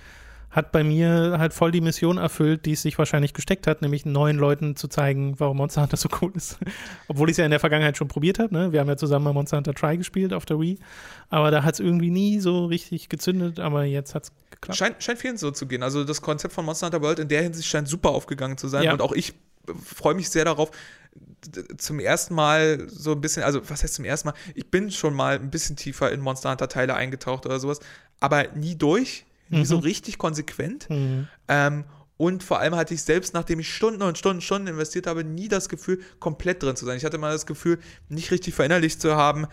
hat bei mir halt voll die Mission erfüllt, die es sich wahrscheinlich gesteckt hat, nämlich neuen Leuten zu zeigen, warum Monster Hunter so cool ist. Obwohl ich es ja in der Vergangenheit schon probiert habe. Ne? Wir haben ja zusammen mal Monster Hunter Try gespielt auf der Wii. Aber da hat es irgendwie nie so richtig gezündet, aber jetzt hat es geklappt. Scheint, scheint vielen so zu gehen. Also das Konzept von Monster Hunter World in der Hinsicht scheint super aufgegangen zu sein. Ja. Und auch ich freue mich sehr darauf, zum ersten Mal so ein bisschen, also was heißt zum ersten Mal? Ich bin schon mal ein bisschen tiefer in Monster Hunter Teile eingetaucht oder sowas, aber nie durch, Mhm. so richtig konsequent. Mhm. Ähm, und vor allem hatte ich selbst, nachdem ich Stunden und Stunden und Stunden investiert habe, nie das Gefühl, komplett drin zu sein. Ich hatte mal das Gefühl, nicht richtig verinnerlicht zu haben,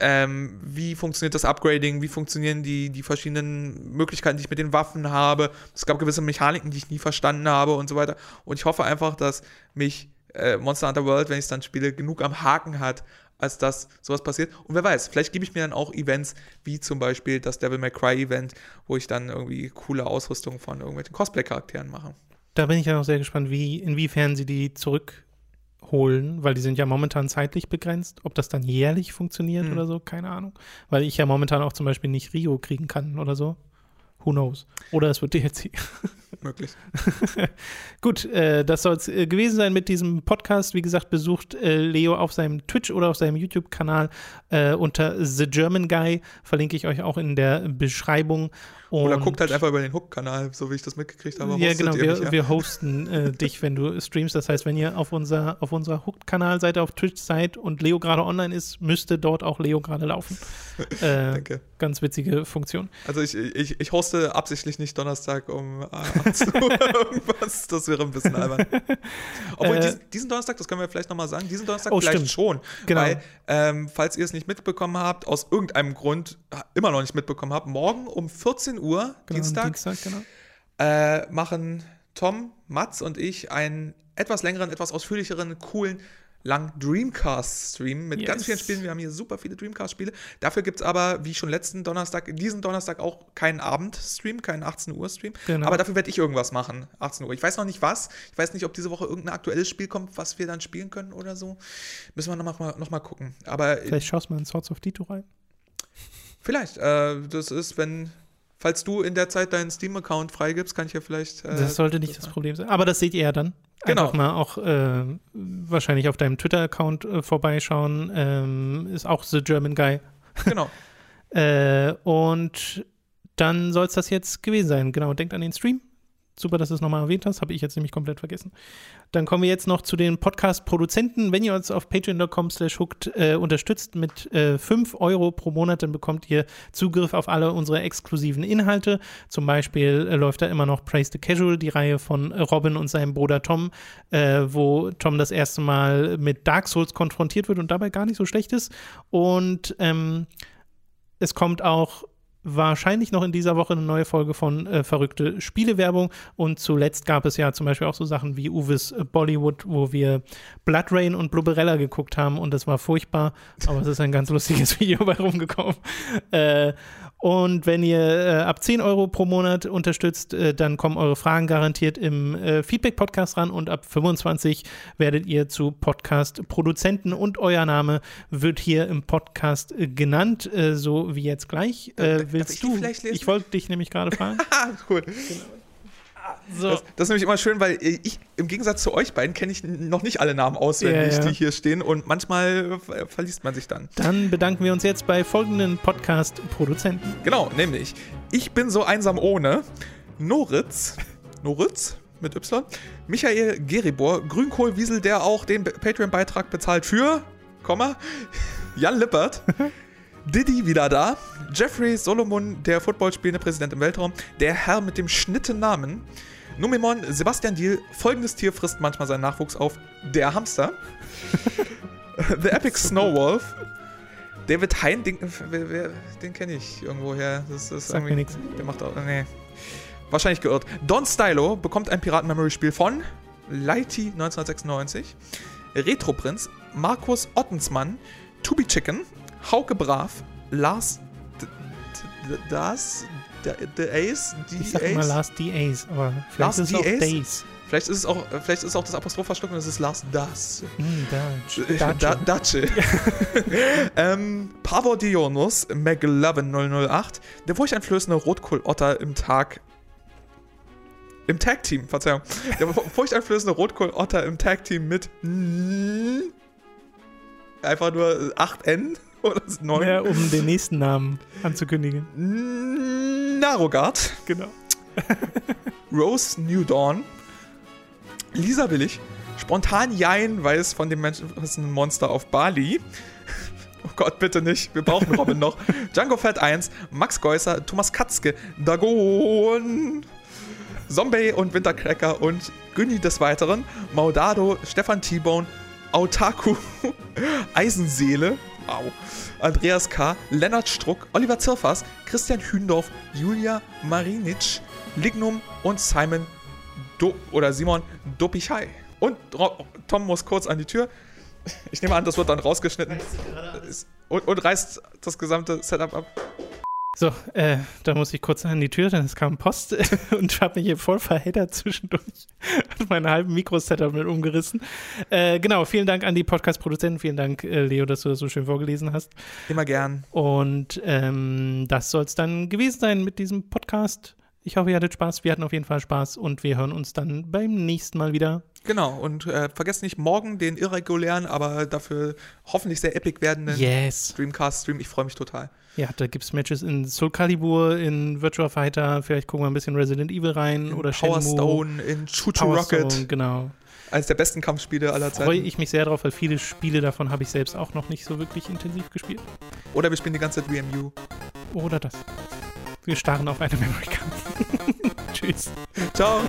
ähm, wie funktioniert das Upgrading, wie funktionieren die, die verschiedenen Möglichkeiten, die ich mit den Waffen habe. Es gab gewisse Mechaniken, die ich nie verstanden habe und so weiter. Und ich hoffe einfach, dass mich äh, Monster Hunter World, wenn ich es dann spiele, genug am Haken hat, als dass sowas passiert. Und wer weiß, vielleicht gebe ich mir dann auch Events, wie zum Beispiel das Devil May Cry Event, wo ich dann irgendwie coole Ausrüstung von irgendwelchen Cosplay-Charakteren mache. Da bin ich ja noch sehr gespannt, wie, inwiefern sie die zurückholen, weil die sind ja momentan zeitlich begrenzt. Ob das dann jährlich funktioniert Hm. oder so, keine Ahnung. Weil ich ja momentan auch zum Beispiel nicht Rio kriegen kann oder so. Who knows? Oder es wird DLC. Möglich. Gut, äh, das soll es äh, gewesen sein mit diesem Podcast. Wie gesagt, besucht äh, Leo auf seinem Twitch oder auf seinem YouTube-Kanal äh, unter The German Guy. Verlinke ich euch auch in der Beschreibung. Oder Und- guckt halt einfach über den Hook-Kanal, so wie ich das mitgekriegt habe. ja, genau. Wir, mich, ja? wir hosten äh, dich, wenn du streamst. Das heißt, wenn ihr auf, unser, auf unserer Hooked-Kanal seid, auf Twitch seid und Leo gerade online ist, müsste dort auch Leo gerade laufen. Äh, Danke. ganz witzige Funktion. Also ich, ich, ich hoste absichtlich nicht Donnerstag um äh, 18 Uhr oder irgendwas. Das wäre ein bisschen albern. Obwohl, Äh, diesen, diesen Donnerstag, das können wir vielleicht nochmal sagen, diesen Donnerstag Oh, vielleicht stimmt. schon. Genau. Weil, ähm, falls ihr es nicht mitbekommen habt, aus irgendeinem Grund äh, immer noch nicht mitbekommen habt, morgen um 14 Uhr, Genau, Dienstag, Dienstag, genau. äh, machen Tom, Mats und ich einen etwas längeren, etwas ausführlicheren, coolen lang Dreamcast streamen mit ganz Yes. vielen Spielen. Wir haben hier super viele Dreamcast-Spiele. Dafür gibt es aber, wie schon letzten Donnerstag, diesen Donnerstag auch keinen Abend-Stream, keinen 18 Uhr-Stream. Genau. Aber dafür werde ich irgendwas machen, 18 Uhr. Ich weiß noch nicht was. Ich weiß nicht, ob diese Woche irgendein aktuelles Spiel kommt, was wir dann spielen können oder so. Müssen wir noch mal, noch mal gucken. Aber Vielleicht schaust du mal in Swords of Dito rein. vielleicht, äh, das ist, wenn, falls du in der Zeit deinen Steam-Account freigibst, kann ich ja vielleicht. Äh, Das sollte nicht das Problem sein. Aber das seht ihr ja dann. Genau. Einfach mal auch äh, wahrscheinlich auf deinem Twitter-Account äh, vorbeischauen. Ähm, ist auch The German Guy. Genau. Äh, und dann soll es das jetzt gewesen sein. Genau, denkt an den Stream. Super, dass du es nochmal erwähnt hast. Habe ich jetzt nämlich komplett vergessen. Dann kommen wir jetzt noch zu den Podcast-Produzenten. Wenn ihr uns auf patreon.com slash hooked äh, unterstützt mit äh, 5 Euro pro Monat, dann bekommt ihr Zugriff auf alle unsere exklusiven Inhalte. Zum Beispiel äh, läuft da immer noch Praise the Casual, die Reihe von äh, Robin und seinem Bruder Tom, äh, wo Tom das erste Mal mit Dark Souls konfrontiert wird und dabei gar nicht so schlecht ist. Und ähm, es kommt auch wahrscheinlich noch in dieser Woche eine neue Folge von äh, Verrückte Spielewerbung. Und zuletzt gab es ja zum Beispiel auch so Sachen wie Uwes Bollywood, wo wir Blood Rain und Blubberella geguckt haben und das war furchtbar, aber es ist ein ganz lustiges Video bei rumgekommen. Äh, und wenn ihr äh, ab 10 Euro pro Monat unterstützt, äh, dann kommen eure Fragen garantiert im äh, Feedback-Podcast ran und ab 25 werdet ihr zu Podcast-Produzenten und euer Name wird hier im Podcast äh, genannt, so wie jetzt gleich. Äh, willst ich du? Ich wollte dich nämlich gerade fragen. Ah, cool. So. Das, das ist nämlich immer schön, weil ich im Gegensatz zu euch beiden kenne ich noch nicht alle Namen auswendig, Ja, ja. die hier stehen und manchmal äh, verliest man sich dann. Dann bedanken wir uns jetzt bei folgenden Podcast-Produzenten. Genau, nämlich ich bin so einsam ohne Noritz, Noritz mit Y, Michael Geribor, Grünkohlwiesel, der auch den Be- Patreon-Beitrag bezahlt für, Komma, Jan Lippert, Diddy wieder da, Jeffrey Solomon, der Football spielende Präsident im Weltraum, der Herr mit dem Schnittennamen, Numemon, Sebastian Diel, folgendes Tier frisst manchmal seinen Nachwuchs auf, der Hamster, The Epic Snowwolf, David Hein, den, den kenne ich irgendwoher. Das ist Sagt mir irgendwie- nichts. Der macht auch. Nee. Wahrscheinlich geirrt. Don Stylo bekommt ein Piraten-Memory-Spiel von Lighty 1996, Retro Prinz, Markus Ottensmann, Tubi Chicken, Hauke Brav, Lars Das, The Ace, die Ich sag immer Ace. Last DAs, aber vielleicht Last ist es auch DAs? Days. Vielleicht ist es auch, vielleicht ist auch das Apostroph verschluckt und es ist Last Das. Äh, Da, Dacia. Dace. ähm, Pavor Dionus, McLovin 008, der furchteinflößende Rotkohlotter im Tag. Im Tag-Team, Verzeihung. Der furchteinflößende Rotkohlotter im Tag-Team mit. N- Einfach nur 8N oder 9. Ja, um den nächsten Namen anzukündigen. Narogard, Genau. Rose New Dawn, Lisa Willig, spontan Jein weiß von dem Menschen Monster auf Bali. Oh Gott, bitte nicht. Wir brauchen Robin noch. Django Fett 1, Max Geusser, Thomas Katzke, Dagon, Zombie und Wintercracker und Günni des Weiteren, Maudado, Stefan T-Bone, Autaku, Eisenseele, au, Andreas K., Lennart Struck, Oliver Zirfas, Christian Hündorf, Julia Marinic, Lignum und Simon Do oder Simon Dopichai. Und Ro- Tom muss kurz an die Tür. Ich nehme an, das wird dann rausgeschnitten. Und, und reißt das gesamte Setup ab. So, äh, da muss ich kurz an die Tür, denn es kam Post und habe mich hier voll verheddert zwischendurch und meine halben Mikro-Setup mit umgerissen. Äh, genau, vielen Dank an die Podcast-Produzenten, vielen Dank, äh, Leo, dass du das so schön vorgelesen hast. Immer gern. Und ähm, das soll es dann gewesen sein mit diesem Podcast. Ich hoffe, ihr hattet Spaß. Wir hatten auf jeden Fall Spaß und wir hören uns dann beim nächsten Mal wieder. Genau, und äh, vergesst nicht morgen den irregulären, aber dafür hoffentlich sehr epic werdenden Yes. Dreamcast-Stream. Ich freue mich total. Ja, da gibt es Matches in Soul Calibur, in Virtua Fighter. Vielleicht gucken wir ein bisschen Resident Evil rein oder Power Shenmue. Stone, in Choo Choo Power Rocket. Stone, genau. Eines der besten Kampfspiele aller Freue Zeiten. ich mich sehr drauf, weil viele Spiele davon habe ich selbst auch noch nicht so wirklich intensiv gespielt. Oder wir spielen die ganze Zeit VMU. Oder das. Wir starren auf eine Memory Card. Tschüss. Ciao.